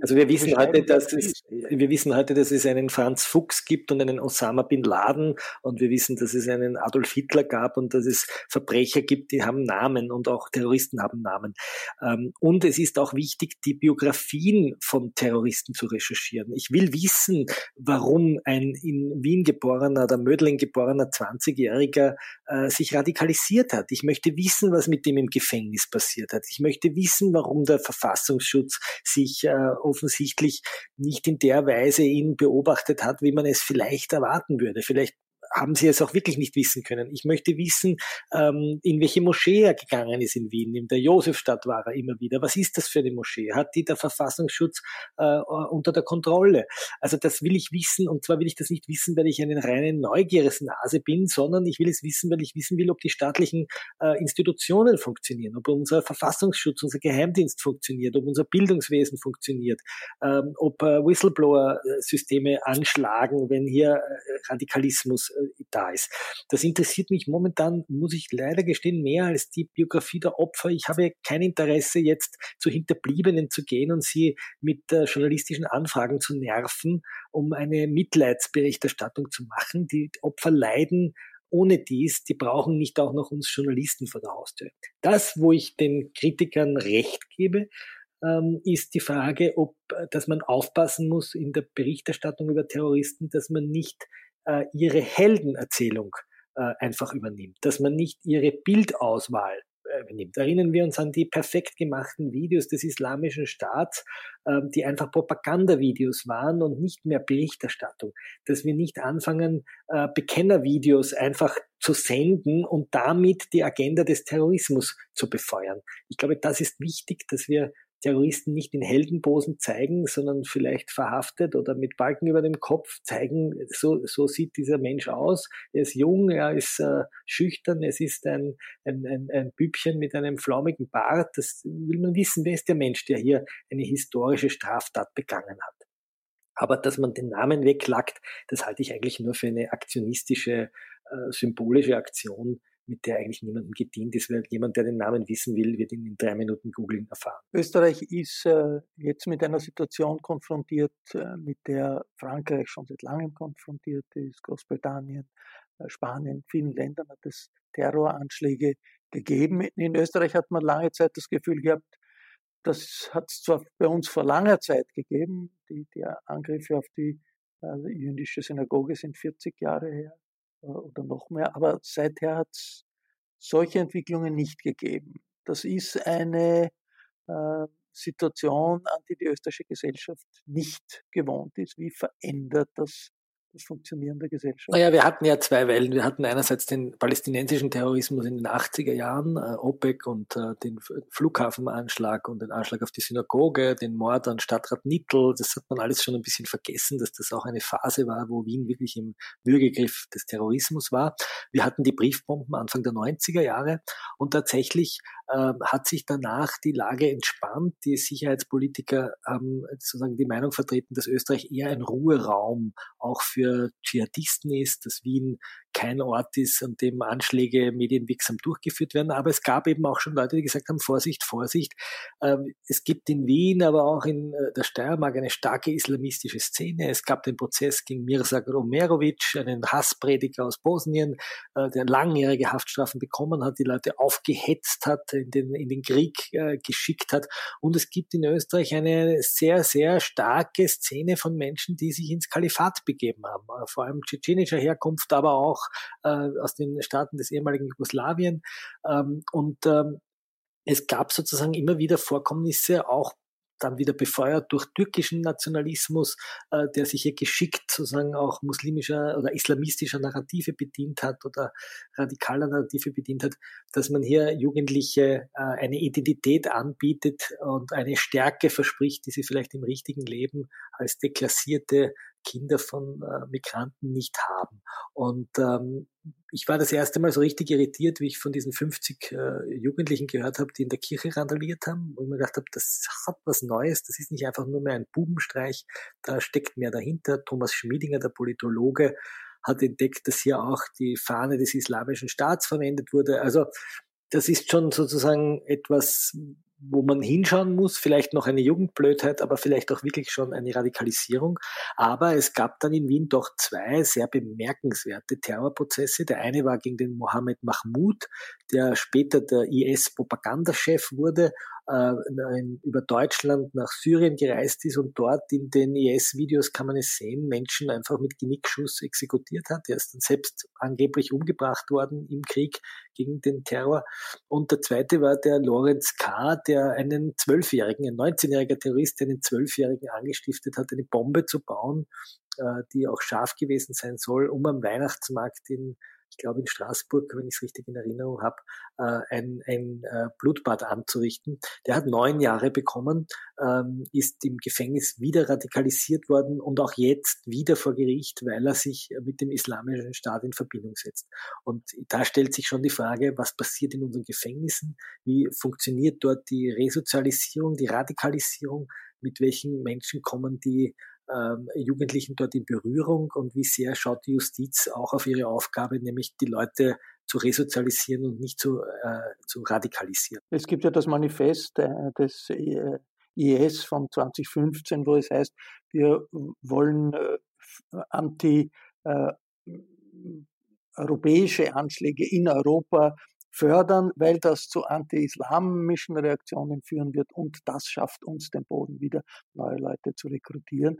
also wir wissen heute, dass es, wir wissen heute, dass es einen Franz Fuchs gibt und einen Osama bin Laden und wir wissen, dass es einen Adolf Hitler gab und dass es Verbrecher gibt, die haben Namen und auch Terroristen haben Namen. Ähm, und es ist auch wichtig, die Biografien von Terroristen zu recherchieren. Ich will wissen, warum ein in Wien geborener oder Mödling geborener 20-Jähriger äh, sich radikalisiert hat. Ich möchte wissen, was mit dem im Gefängnis passiert hat. Ich möchte wissen, warum der Verfassungsschutz sich äh, offensichtlich nicht in der Weise ihn beobachtet hat, wie man es vielleicht erwarten würde. Vielleicht haben sie es auch wirklich nicht wissen können. Ich möchte wissen, ähm, in welche Moschee er gegangen ist in Wien. In der Josefstadt war er immer wieder. Was ist das für eine Moschee? Hat die der Verfassungsschutz äh, unter der Kontrolle? Also das will ich wissen und zwar will ich das nicht wissen, weil ich eine reine Neugieresnase bin, sondern ich will es wissen, weil ich wissen will, ob die staatlichen äh, Institutionen funktionieren, ob unser Verfassungsschutz, unser Geheimdienst funktioniert, ob unser Bildungswesen funktioniert, ähm, ob äh, Whistleblower-Systeme anschlagen, wenn hier äh, Radikalismus äh, da ist. Das interessiert mich momentan, muss ich leider gestehen, mehr als die Biografie der Opfer. Ich habe kein Interesse, jetzt zu Hinterbliebenen zu gehen und sie mit äh, journalistischen Anfragen zu nerven, um eine Mitleidsberichterstattung zu machen. Die Opfer leiden ohne dies, die brauchen nicht auch noch uns Journalisten vor der Haustür. Das, wo ich den Kritikern recht gebe, ähm, ist die Frage, ob, äh, dass man aufpassen muss in der Berichterstattung über Terroristen, dass man nicht äh, ihre Heldenerzählung äh, einfach übernimmt, dass man nicht ihre Bildauswahl äh, übernimmt. Erinnern wir uns an die perfekt gemachten Videos des Islamischen Staats, äh, die einfach Propagandavideos waren und nicht mehr Berichterstattung. Dass wir nicht anfangen, äh, Bekennervideos einfach zu senden und damit die Agenda des Terrorismus zu befeuern. Ich glaube, das ist wichtig, dass wir Terroristen nicht in Heldenposen zeigen, sondern vielleicht verhaftet oder mit Balken über dem Kopf zeigen, so, so sieht dieser Mensch aus. Er ist jung, er ist äh, schüchtern, es ist ein, ein, ein, ein Bübchen mit einem flaumigen Bart. Das will man wissen, wer ist der Mensch, der hier eine historische Straftat begangen hat. Aber dass man den Namen weglackt, das halte ich eigentlich nur für eine aktionistische, äh, symbolische Aktion, mit der eigentlich niemandem gedient ist, weil jemand, der den Namen wissen will, wird ihn in drei Minuten googeln erfahren. Österreich ist äh, jetzt mit einer Situation konfrontiert, äh, mit der Frankreich schon seit langem konfrontiert ist, Großbritannien, äh, Spanien, vielen Ländern hat es Terroranschläge gegeben. In Österreich hat man lange Zeit das Gefühl gehabt, das hat es zwar bei uns vor langer Zeit gegeben, die, die Angriffe auf die jüdische Synagoge sind 40 Jahre her, oder noch mehr. Aber seither hat es solche Entwicklungen nicht gegeben. Das ist eine äh, Situation, an die die österreichische Gesellschaft nicht gewohnt ist. Wie verändert das das Funktionieren der Gesellschaft? Naja, wir hatten ja zwei Wellen. Wir hatten einerseits den palästinensischen Terrorismus in den 80er Jahren, äh, OPEC und äh, den Flughafenanschlag und den Anschlag auf die Synagoge, den Mord an Stadtrat Nittel. Das hat man alles schon ein bisschen vergessen, dass das auch eine Phase war, wo Wien wirklich im Würgegriff des Terrorismus war. Wir hatten die Briefbomben Anfang der 90er Jahre und tatsächlich äh, hat sich danach die Lage entspannt. Die Sicherheitspolitiker haben sozusagen die Meinung vertreten, dass Österreich eher ein Ruheraum auch für für Dschihadisten ist, dass Wien kein Ort ist, an dem Anschläge medienwirksam durchgeführt werden. Aber es gab eben auch schon Leute, die gesagt haben, Vorsicht, Vorsicht. Ähm, es gibt in Wien, aber auch in äh, der Steiermark eine starke islamistische Szene. Es gab den Prozess gegen Mirza Romerovic, einen Hassprediger aus Bosnien, äh, der langjährige Haftstrafen bekommen hat, die Leute aufgehetzt hat, in den, in den Krieg äh, geschickt hat. Und es gibt in Österreich eine sehr, sehr starke Szene von Menschen, die sich ins Kalifat begeben haben. Vor allem tschetschenischer Herkunft, aber auch auch äh, aus den Staaten des ehemaligen Jugoslawien. Ähm, und ähm, es gab sozusagen immer wieder Vorkommnisse, auch dann wieder befeuert durch türkischen Nationalismus, äh, der sich hier geschickt sozusagen auch muslimischer oder islamistischer Narrative bedient hat oder radikaler Narrative bedient hat, dass man hier Jugendliche äh, eine Identität anbietet und eine Stärke verspricht, die sie vielleicht im richtigen Leben als deklassierte Kinder von äh, Migranten nicht haben. Und ähm, ich war das erste Mal so richtig irritiert, wie ich von diesen 50 äh, Jugendlichen gehört habe, die in der Kirche randaliert haben, ich mir gedacht habe, das hat was Neues, das ist nicht einfach nur mehr ein Bubenstreich, da steckt mehr dahinter. Thomas Schmiedinger, der Politologe, hat entdeckt, dass hier auch die Fahne des Islamischen Staats verwendet wurde. Also das ist schon sozusagen etwas, wo man hinschauen muss, vielleicht noch eine Jugendblödheit, aber vielleicht auch wirklich schon eine Radikalisierung. Aber es gab dann in Wien doch zwei sehr bemerkenswerte Terrorprozesse. Der eine war gegen den Mohammed Mahmoud, der später der IS-Propagandachef wurde äh, über Deutschland nach Syrien gereist ist und dort in den IS-Videos kann man es sehen, Menschen einfach mit Genickschuss exekutiert hat. Er ist dann selbst angeblich umgebracht worden im Krieg gegen den Terror. Und der zweite war der Lorenz K., der einen Zwölfjährigen, ein 19-jähriger Terrorist, der einen Zwölfjährigen angestiftet hat, eine Bombe zu bauen, äh, die auch scharf gewesen sein soll, um am Weihnachtsmarkt in ich glaube in Straßburg, wenn ich es richtig in Erinnerung habe, äh, ein, ein äh, Blutbad anzurichten. Der hat neun Jahre bekommen, ähm, ist im Gefängnis wieder radikalisiert worden und auch jetzt wieder vor Gericht, weil er sich mit dem islamischen Staat in Verbindung setzt. Und da stellt sich schon die Frage, was passiert in unseren Gefängnissen? Wie funktioniert dort die Resozialisierung, die Radikalisierung? Mit welchen Menschen kommen die Jugendlichen dort in Berührung und wie sehr schaut die Justiz auch auf ihre Aufgabe, nämlich die Leute zu resozialisieren und nicht zu, äh, zu radikalisieren. Es gibt ja das Manifest äh, des äh, IS von 2015, wo es heißt, wir wollen äh, anti äh, europäische Anschläge in Europa fördern, weil das zu anti-islamischen Reaktionen führen wird und das schafft uns den Boden wieder, neue Leute zu rekrutieren.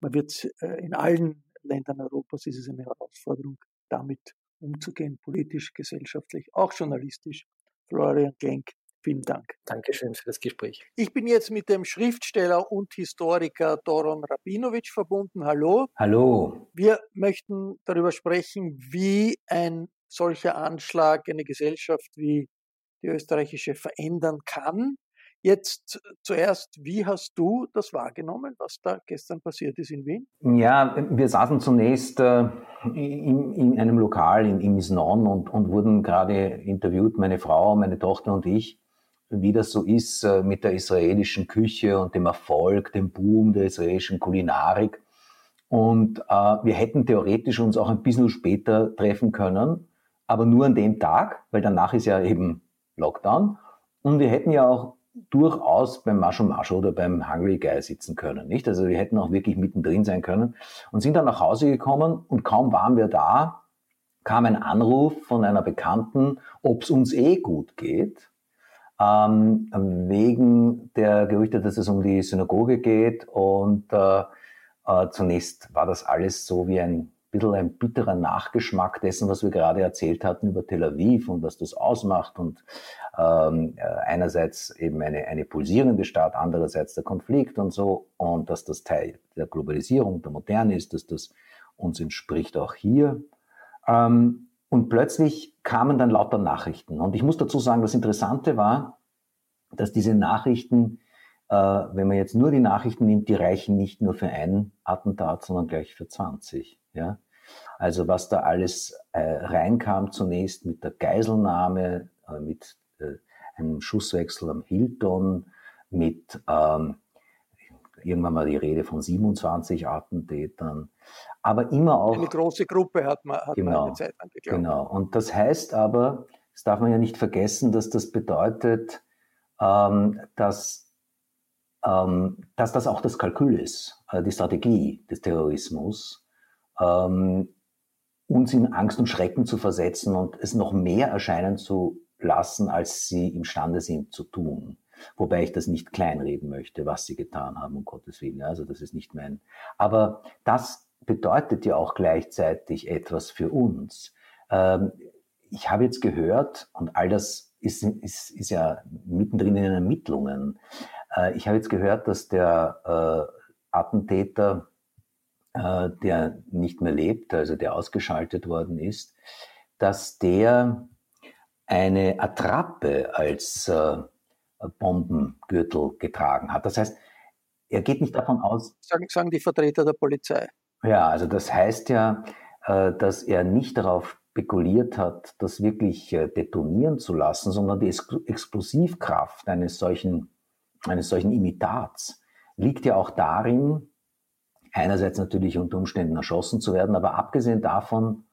Man wird äh, in allen Ländern Europas ist es eine Herausforderung, damit umzugehen, politisch, gesellschaftlich, auch journalistisch. Florian Genk, vielen Dank. Dankeschön für das Gespräch. Ich bin jetzt mit dem Schriftsteller und Historiker Doron Rabinovic verbunden. Hallo. Hallo. Wir möchten darüber sprechen, wie ein solcher Anschlag eine Gesellschaft wie die österreichische verändern kann. Jetzt zuerst, wie hast du das wahrgenommen, was da gestern passiert ist in Wien? Ja, wir saßen zunächst äh, in, in, einem Lokal in, in und, und wurden gerade interviewt, meine Frau, meine Tochter und ich, wie das so ist äh, mit der israelischen Küche und dem Erfolg, dem Boom der israelischen Kulinarik. Und äh, wir hätten theoretisch uns auch ein bisschen später treffen können aber nur an dem Tag, weil danach ist ja eben Lockdown. Und wir hätten ja auch durchaus beim Mascho Mascho oder beim Hungry Guy sitzen können, nicht? Also wir hätten auch wirklich mittendrin sein können und sind dann nach Hause gekommen und kaum waren wir da, kam ein Anruf von einer Bekannten, ob es uns eh gut geht, ähm, wegen der Gerüchte, dass es um die Synagoge geht und äh, äh, zunächst war das alles so wie ein bisschen ein bitterer Nachgeschmack dessen, was wir gerade erzählt hatten über Tel Aviv und was das ausmacht und ähm, äh, einerseits eben eine, eine pulsierende Stadt, andererseits der Konflikt und so und dass das Teil der Globalisierung, der Moderne ist, dass das uns entspricht auch hier. Ähm, und plötzlich kamen dann lauter Nachrichten. Und ich muss dazu sagen, das Interessante war, dass diese Nachrichten, äh, wenn man jetzt nur die Nachrichten nimmt, die reichen nicht nur für ein Attentat, sondern gleich für 20. Ja? Also was da alles äh, reinkam zunächst mit der Geiselnahme, äh, mit äh, einem Schusswechsel am Hilton, mit ähm, irgendwann mal die Rede von 27 Attentätern, aber immer auch. Eine große Gruppe hat man, hat genau, man eine Zeit lang geglaubt. Genau. Und das heißt aber, das darf man ja nicht vergessen, dass das bedeutet, ähm, dass, ähm, dass das auch das Kalkül ist, äh, die Strategie des Terrorismus, ähm, uns in Angst und Schrecken zu versetzen und es noch mehr erscheinen zu lassen, als sie imstande sind zu tun. Wobei ich das nicht kleinreden möchte, was sie getan haben, um Gottes Willen. Also das ist nicht mein. Aber das bedeutet ja auch gleichzeitig etwas für uns. Ähm, ich habe jetzt gehört, und all das ist, ist, ist ja mittendrin in den Ermittlungen, äh, ich habe jetzt gehört, dass der äh, Attentäter, äh, der nicht mehr lebt, also der ausgeschaltet worden ist, dass der eine Attrappe als äh, Bombengürtel getragen hat. Das heißt, er geht nicht davon aus. Sagen, sagen die Vertreter der Polizei. Ja, also das heißt ja, äh, dass er nicht darauf spekuliert hat, das wirklich äh, detonieren zu lassen, sondern die Explosivkraft eines solchen, eines solchen Imitats liegt ja auch darin, einerseits natürlich unter Umständen erschossen zu werden, aber abgesehen davon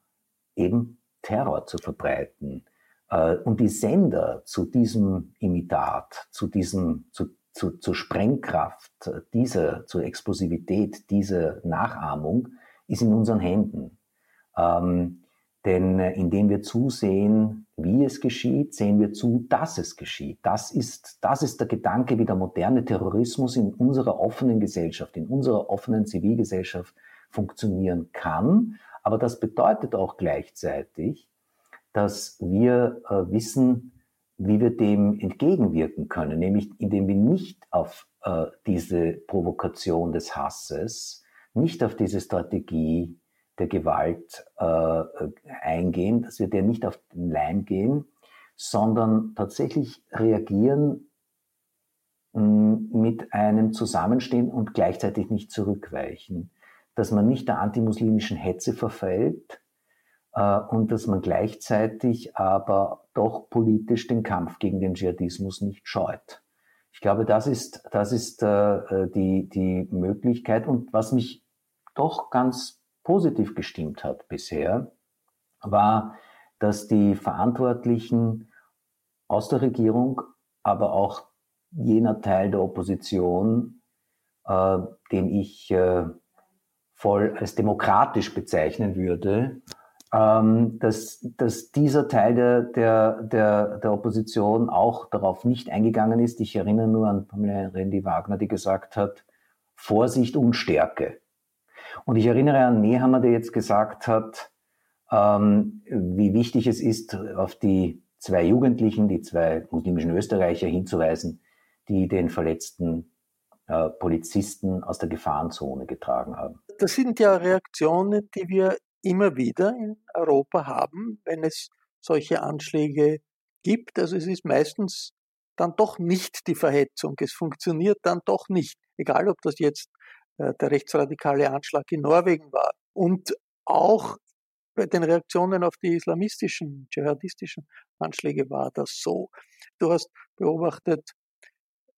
eben Terror zu verbreiten, äh, und die Sender zu diesem Imitat, zu diesem, zu, zu, zur Sprengkraft dieser, zur Explosivität dieser Nachahmung ist in unseren Händen. Ähm, denn äh, indem wir zusehen, wie es geschieht, sehen wir zu, dass es geschieht. Das ist, das ist der Gedanke, wie der moderne Terrorismus in unserer offenen Gesellschaft, in unserer offenen Zivilgesellschaft funktionieren kann. Aber das bedeutet auch gleichzeitig, dass wir äh, wissen, wie wir dem entgegenwirken können, nämlich indem wir nicht auf äh, diese Provokation des Hasses, nicht auf diese Strategie der Gewalt äh, eingehen, dass wir der nicht auf den Leim gehen, sondern tatsächlich reagieren mm, mit einem Zusammenstehen und gleichzeitig nicht zurückweichen, dass man nicht der antimuslimischen Hetze verfällt, äh, und dass man gleichzeitig aber doch politisch den Kampf gegen den Dschihadismus nicht scheut. Ich glaube, das ist, das ist äh, die, die Möglichkeit. Und was mich doch ganz positiv gestimmt hat bisher, war, dass die Verantwortlichen aus der Regierung, aber auch jener Teil der Opposition, äh, den ich äh, voll als demokratisch bezeichnen würde, ähm, dass, dass dieser Teil der, der, der, der Opposition auch darauf nicht eingegangen ist. Ich erinnere nur an Pamela Rendi Wagner, die gesagt hat, Vorsicht und Stärke. Und ich erinnere an Nehammer, der jetzt gesagt hat, ähm, wie wichtig es ist, auf die zwei Jugendlichen, die zwei muslimischen Österreicher hinzuweisen, die den verletzten äh, Polizisten aus der Gefahrenzone getragen haben. Das sind ja Reaktionen, die wir immer wieder in Europa haben, wenn es solche Anschläge gibt. Also es ist meistens dann doch nicht die Verhetzung. Es funktioniert dann doch nicht. Egal, ob das jetzt der rechtsradikale Anschlag in Norwegen war. Und auch bei den Reaktionen auf die islamistischen, dschihadistischen Anschläge war das so. Du hast beobachtet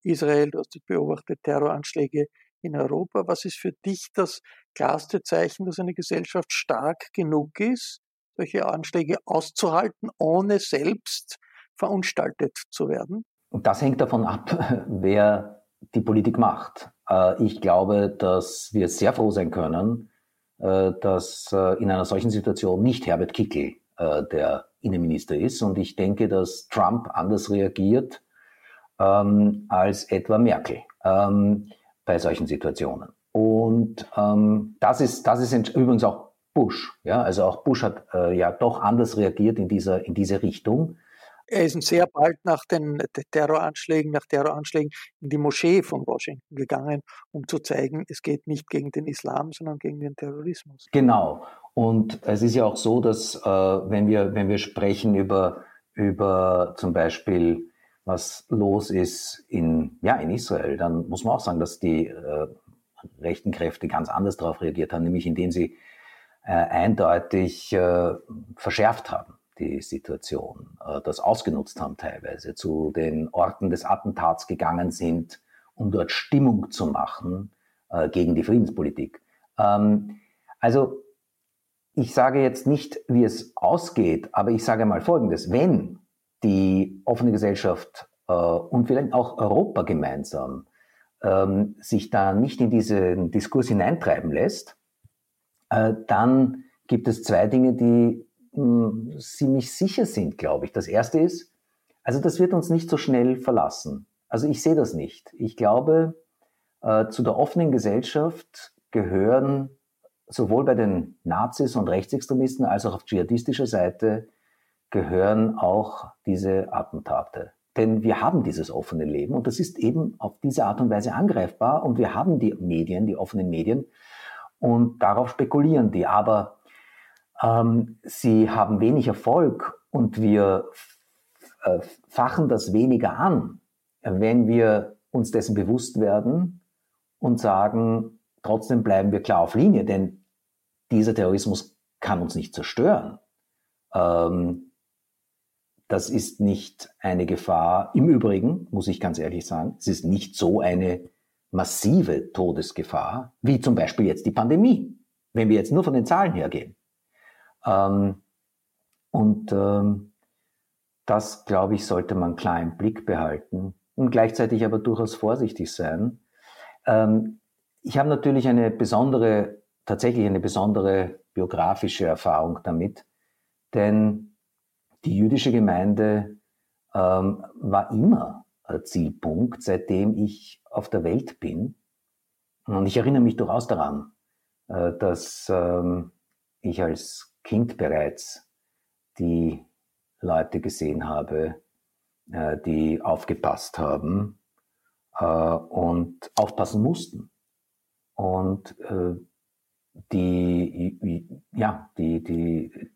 Israel, du hast beobachtet Terroranschläge in Europa. Was ist für dich das klarste Zeichen, dass eine Gesellschaft stark genug ist, solche Anschläge auszuhalten, ohne selbst verunstaltet zu werden? Und das hängt davon ab, wer die Politik macht. Äh, ich glaube, dass wir sehr froh sein können, äh, dass äh, in einer solchen Situation nicht Herbert Kickl der Innenminister ist. Und ich denke, dass Trump anders reagiert ähm, als etwa Merkel. Ähm, bei solchen Situationen. Und ähm, das ist, das ist übrigens auch Bush. Ja? Also auch Bush hat ja doch anders reagiert in, dieser, in diese Richtung. Er ist sehr bald nach den Terroranschlägen, nach Terroranschlägen in die Moschee von Washington gegangen, um zu zeigen, es geht nicht gegen den Islam, sondern gegen den Terrorismus. Genau. Und es ist ja auch so, dass äh, wenn, wir, wenn wir sprechen über, über zum Beispiel was los ist in, ja, in Israel, dann muss man auch sagen, dass die äh, rechten Kräfte ganz anders darauf reagiert haben, nämlich indem sie äh, eindeutig äh, verschärft haben die Situation, äh, das ausgenutzt haben teilweise, zu den Orten des Attentats gegangen sind, um dort Stimmung zu machen äh, gegen die Friedenspolitik. Ähm, also ich sage jetzt nicht, wie es ausgeht, aber ich sage mal Folgendes. Wenn die offene Gesellschaft äh, und vielleicht auch Europa gemeinsam ähm, sich da nicht in diesen Diskurs hineintreiben lässt, äh, dann gibt es zwei Dinge, die mh, hm, ziemlich sicher sind, glaube ich. Das erste ist, also das wird uns nicht so schnell verlassen. Also ich sehe das nicht. Ich glaube, äh, zu der offenen Gesellschaft gehören sowohl bei den Nazis und Rechtsextremisten als auch auf dschihadistischer Seite gehören auch diese Attentate. Denn wir haben dieses offene Leben und das ist eben auf diese Art und Weise angreifbar und wir haben die Medien, die offenen Medien und darauf spekulieren die. Aber ähm, sie haben wenig Erfolg und wir äh, fachen das weniger an, wenn wir uns dessen bewusst werden und sagen, Trotzdem bleiben wir klar auf Linie, denn dieser Terrorismus kann uns nicht zerstören. Ähm, das ist nicht eine Gefahr. Im Übrigen, muss ich ganz ehrlich sagen, es ist nicht so eine massive Todesgefahr, wie zum Beispiel jetzt die Pandemie, wenn wir jetzt nur von den Zahlen hergehen. Ähm, und ähm, das, glaube ich, sollte man klar im Blick behalten und gleichzeitig aber durchaus vorsichtig sein. Ähm, ich habe natürlich eine besondere, tatsächlich eine besondere biografische Erfahrung damit, denn die jüdische Gemeinde ähm, war immer Zielpunkt, seitdem ich auf der Welt bin. Und ich erinnere mich durchaus daran, äh, dass ähm, ich als Kind bereits die Leute gesehen habe, äh, die aufgepasst haben äh, und aufpassen mussten. Und äh, die, ja, die, die,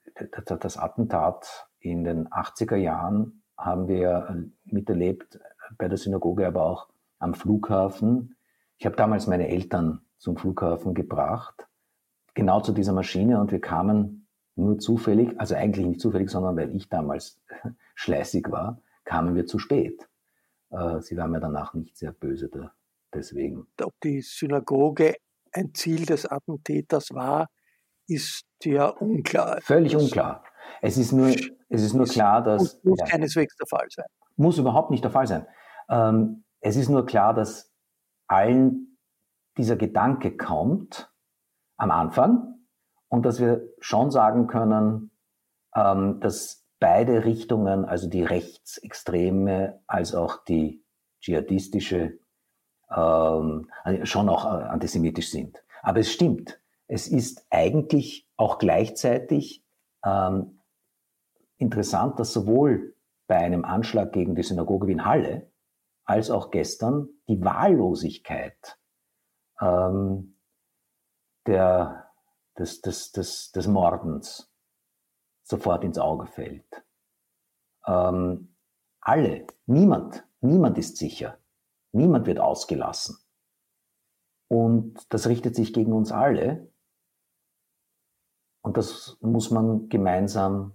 das Attentat in den 80er Jahren haben wir miterlebt bei der Synagoge, aber auch am Flughafen. Ich habe damals meine Eltern zum Flughafen gebracht, genau zu dieser Maschine und wir kamen nur zufällig, also eigentlich nicht zufällig, sondern weil ich damals schleißig war, kamen wir zu spät. Äh, sie waren mir danach nicht sehr böse da, deswegen. Ob die Synagoge ein Ziel des Attentäters war, ist ja unklar. Völlig das unklar. Es ist nur, es ist nur klar, dass. Muss, muss ja, keineswegs der Fall sein. Muss überhaupt nicht der Fall sein. Ähm, es ist nur klar, dass allen dieser Gedanke kommt am Anfang und dass wir schon sagen können, ähm, dass beide Richtungen, also die rechtsextreme als auch die dschihadistische ähm, schon auch äh, antisemitisch sind. Aber es stimmt, es ist eigentlich auch gleichzeitig ähm, interessant, dass sowohl bei einem Anschlag gegen die Synagoge wie in Halle als auch gestern die Wahllosigkeit ähm, der, des, des, des, des Mordens sofort ins Auge fällt. Ähm, alle, niemand, niemand ist sicher. Niemand wird ausgelassen. Und das richtet sich gegen uns alle. Und das muss man gemeinsam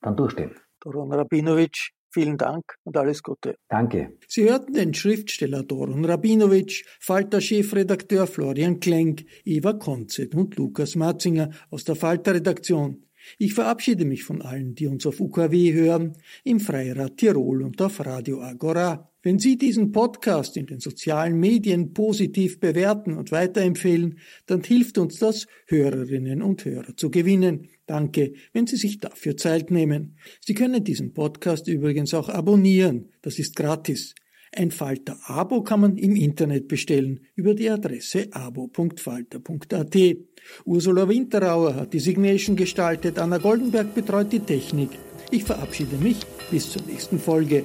dann durchstehen. Doron Rabinovic, vielen Dank und alles Gute. Danke. Sie hörten den Schriftsteller Doron Rabinovic, Falter-Chefredakteur Florian Klenk, Eva Konzett und Lukas Matzinger aus der Falter-Redaktion. Ich verabschiede mich von allen, die uns auf UKW hören, im Freirad Tirol und auf Radio Agora. Wenn Sie diesen Podcast in den sozialen Medien positiv bewerten und weiterempfehlen, dann hilft uns das, Hörerinnen und Hörer zu gewinnen. Danke, wenn Sie sich dafür Zeit nehmen. Sie können diesen Podcast übrigens auch abonnieren. Das ist gratis. Ein Falter-Abo kann man im Internet bestellen über die Adresse abo.falter.at. Ursula Winterauer hat die Signation gestaltet, Anna Goldenberg betreut die Technik. Ich verabschiede mich bis zur nächsten Folge.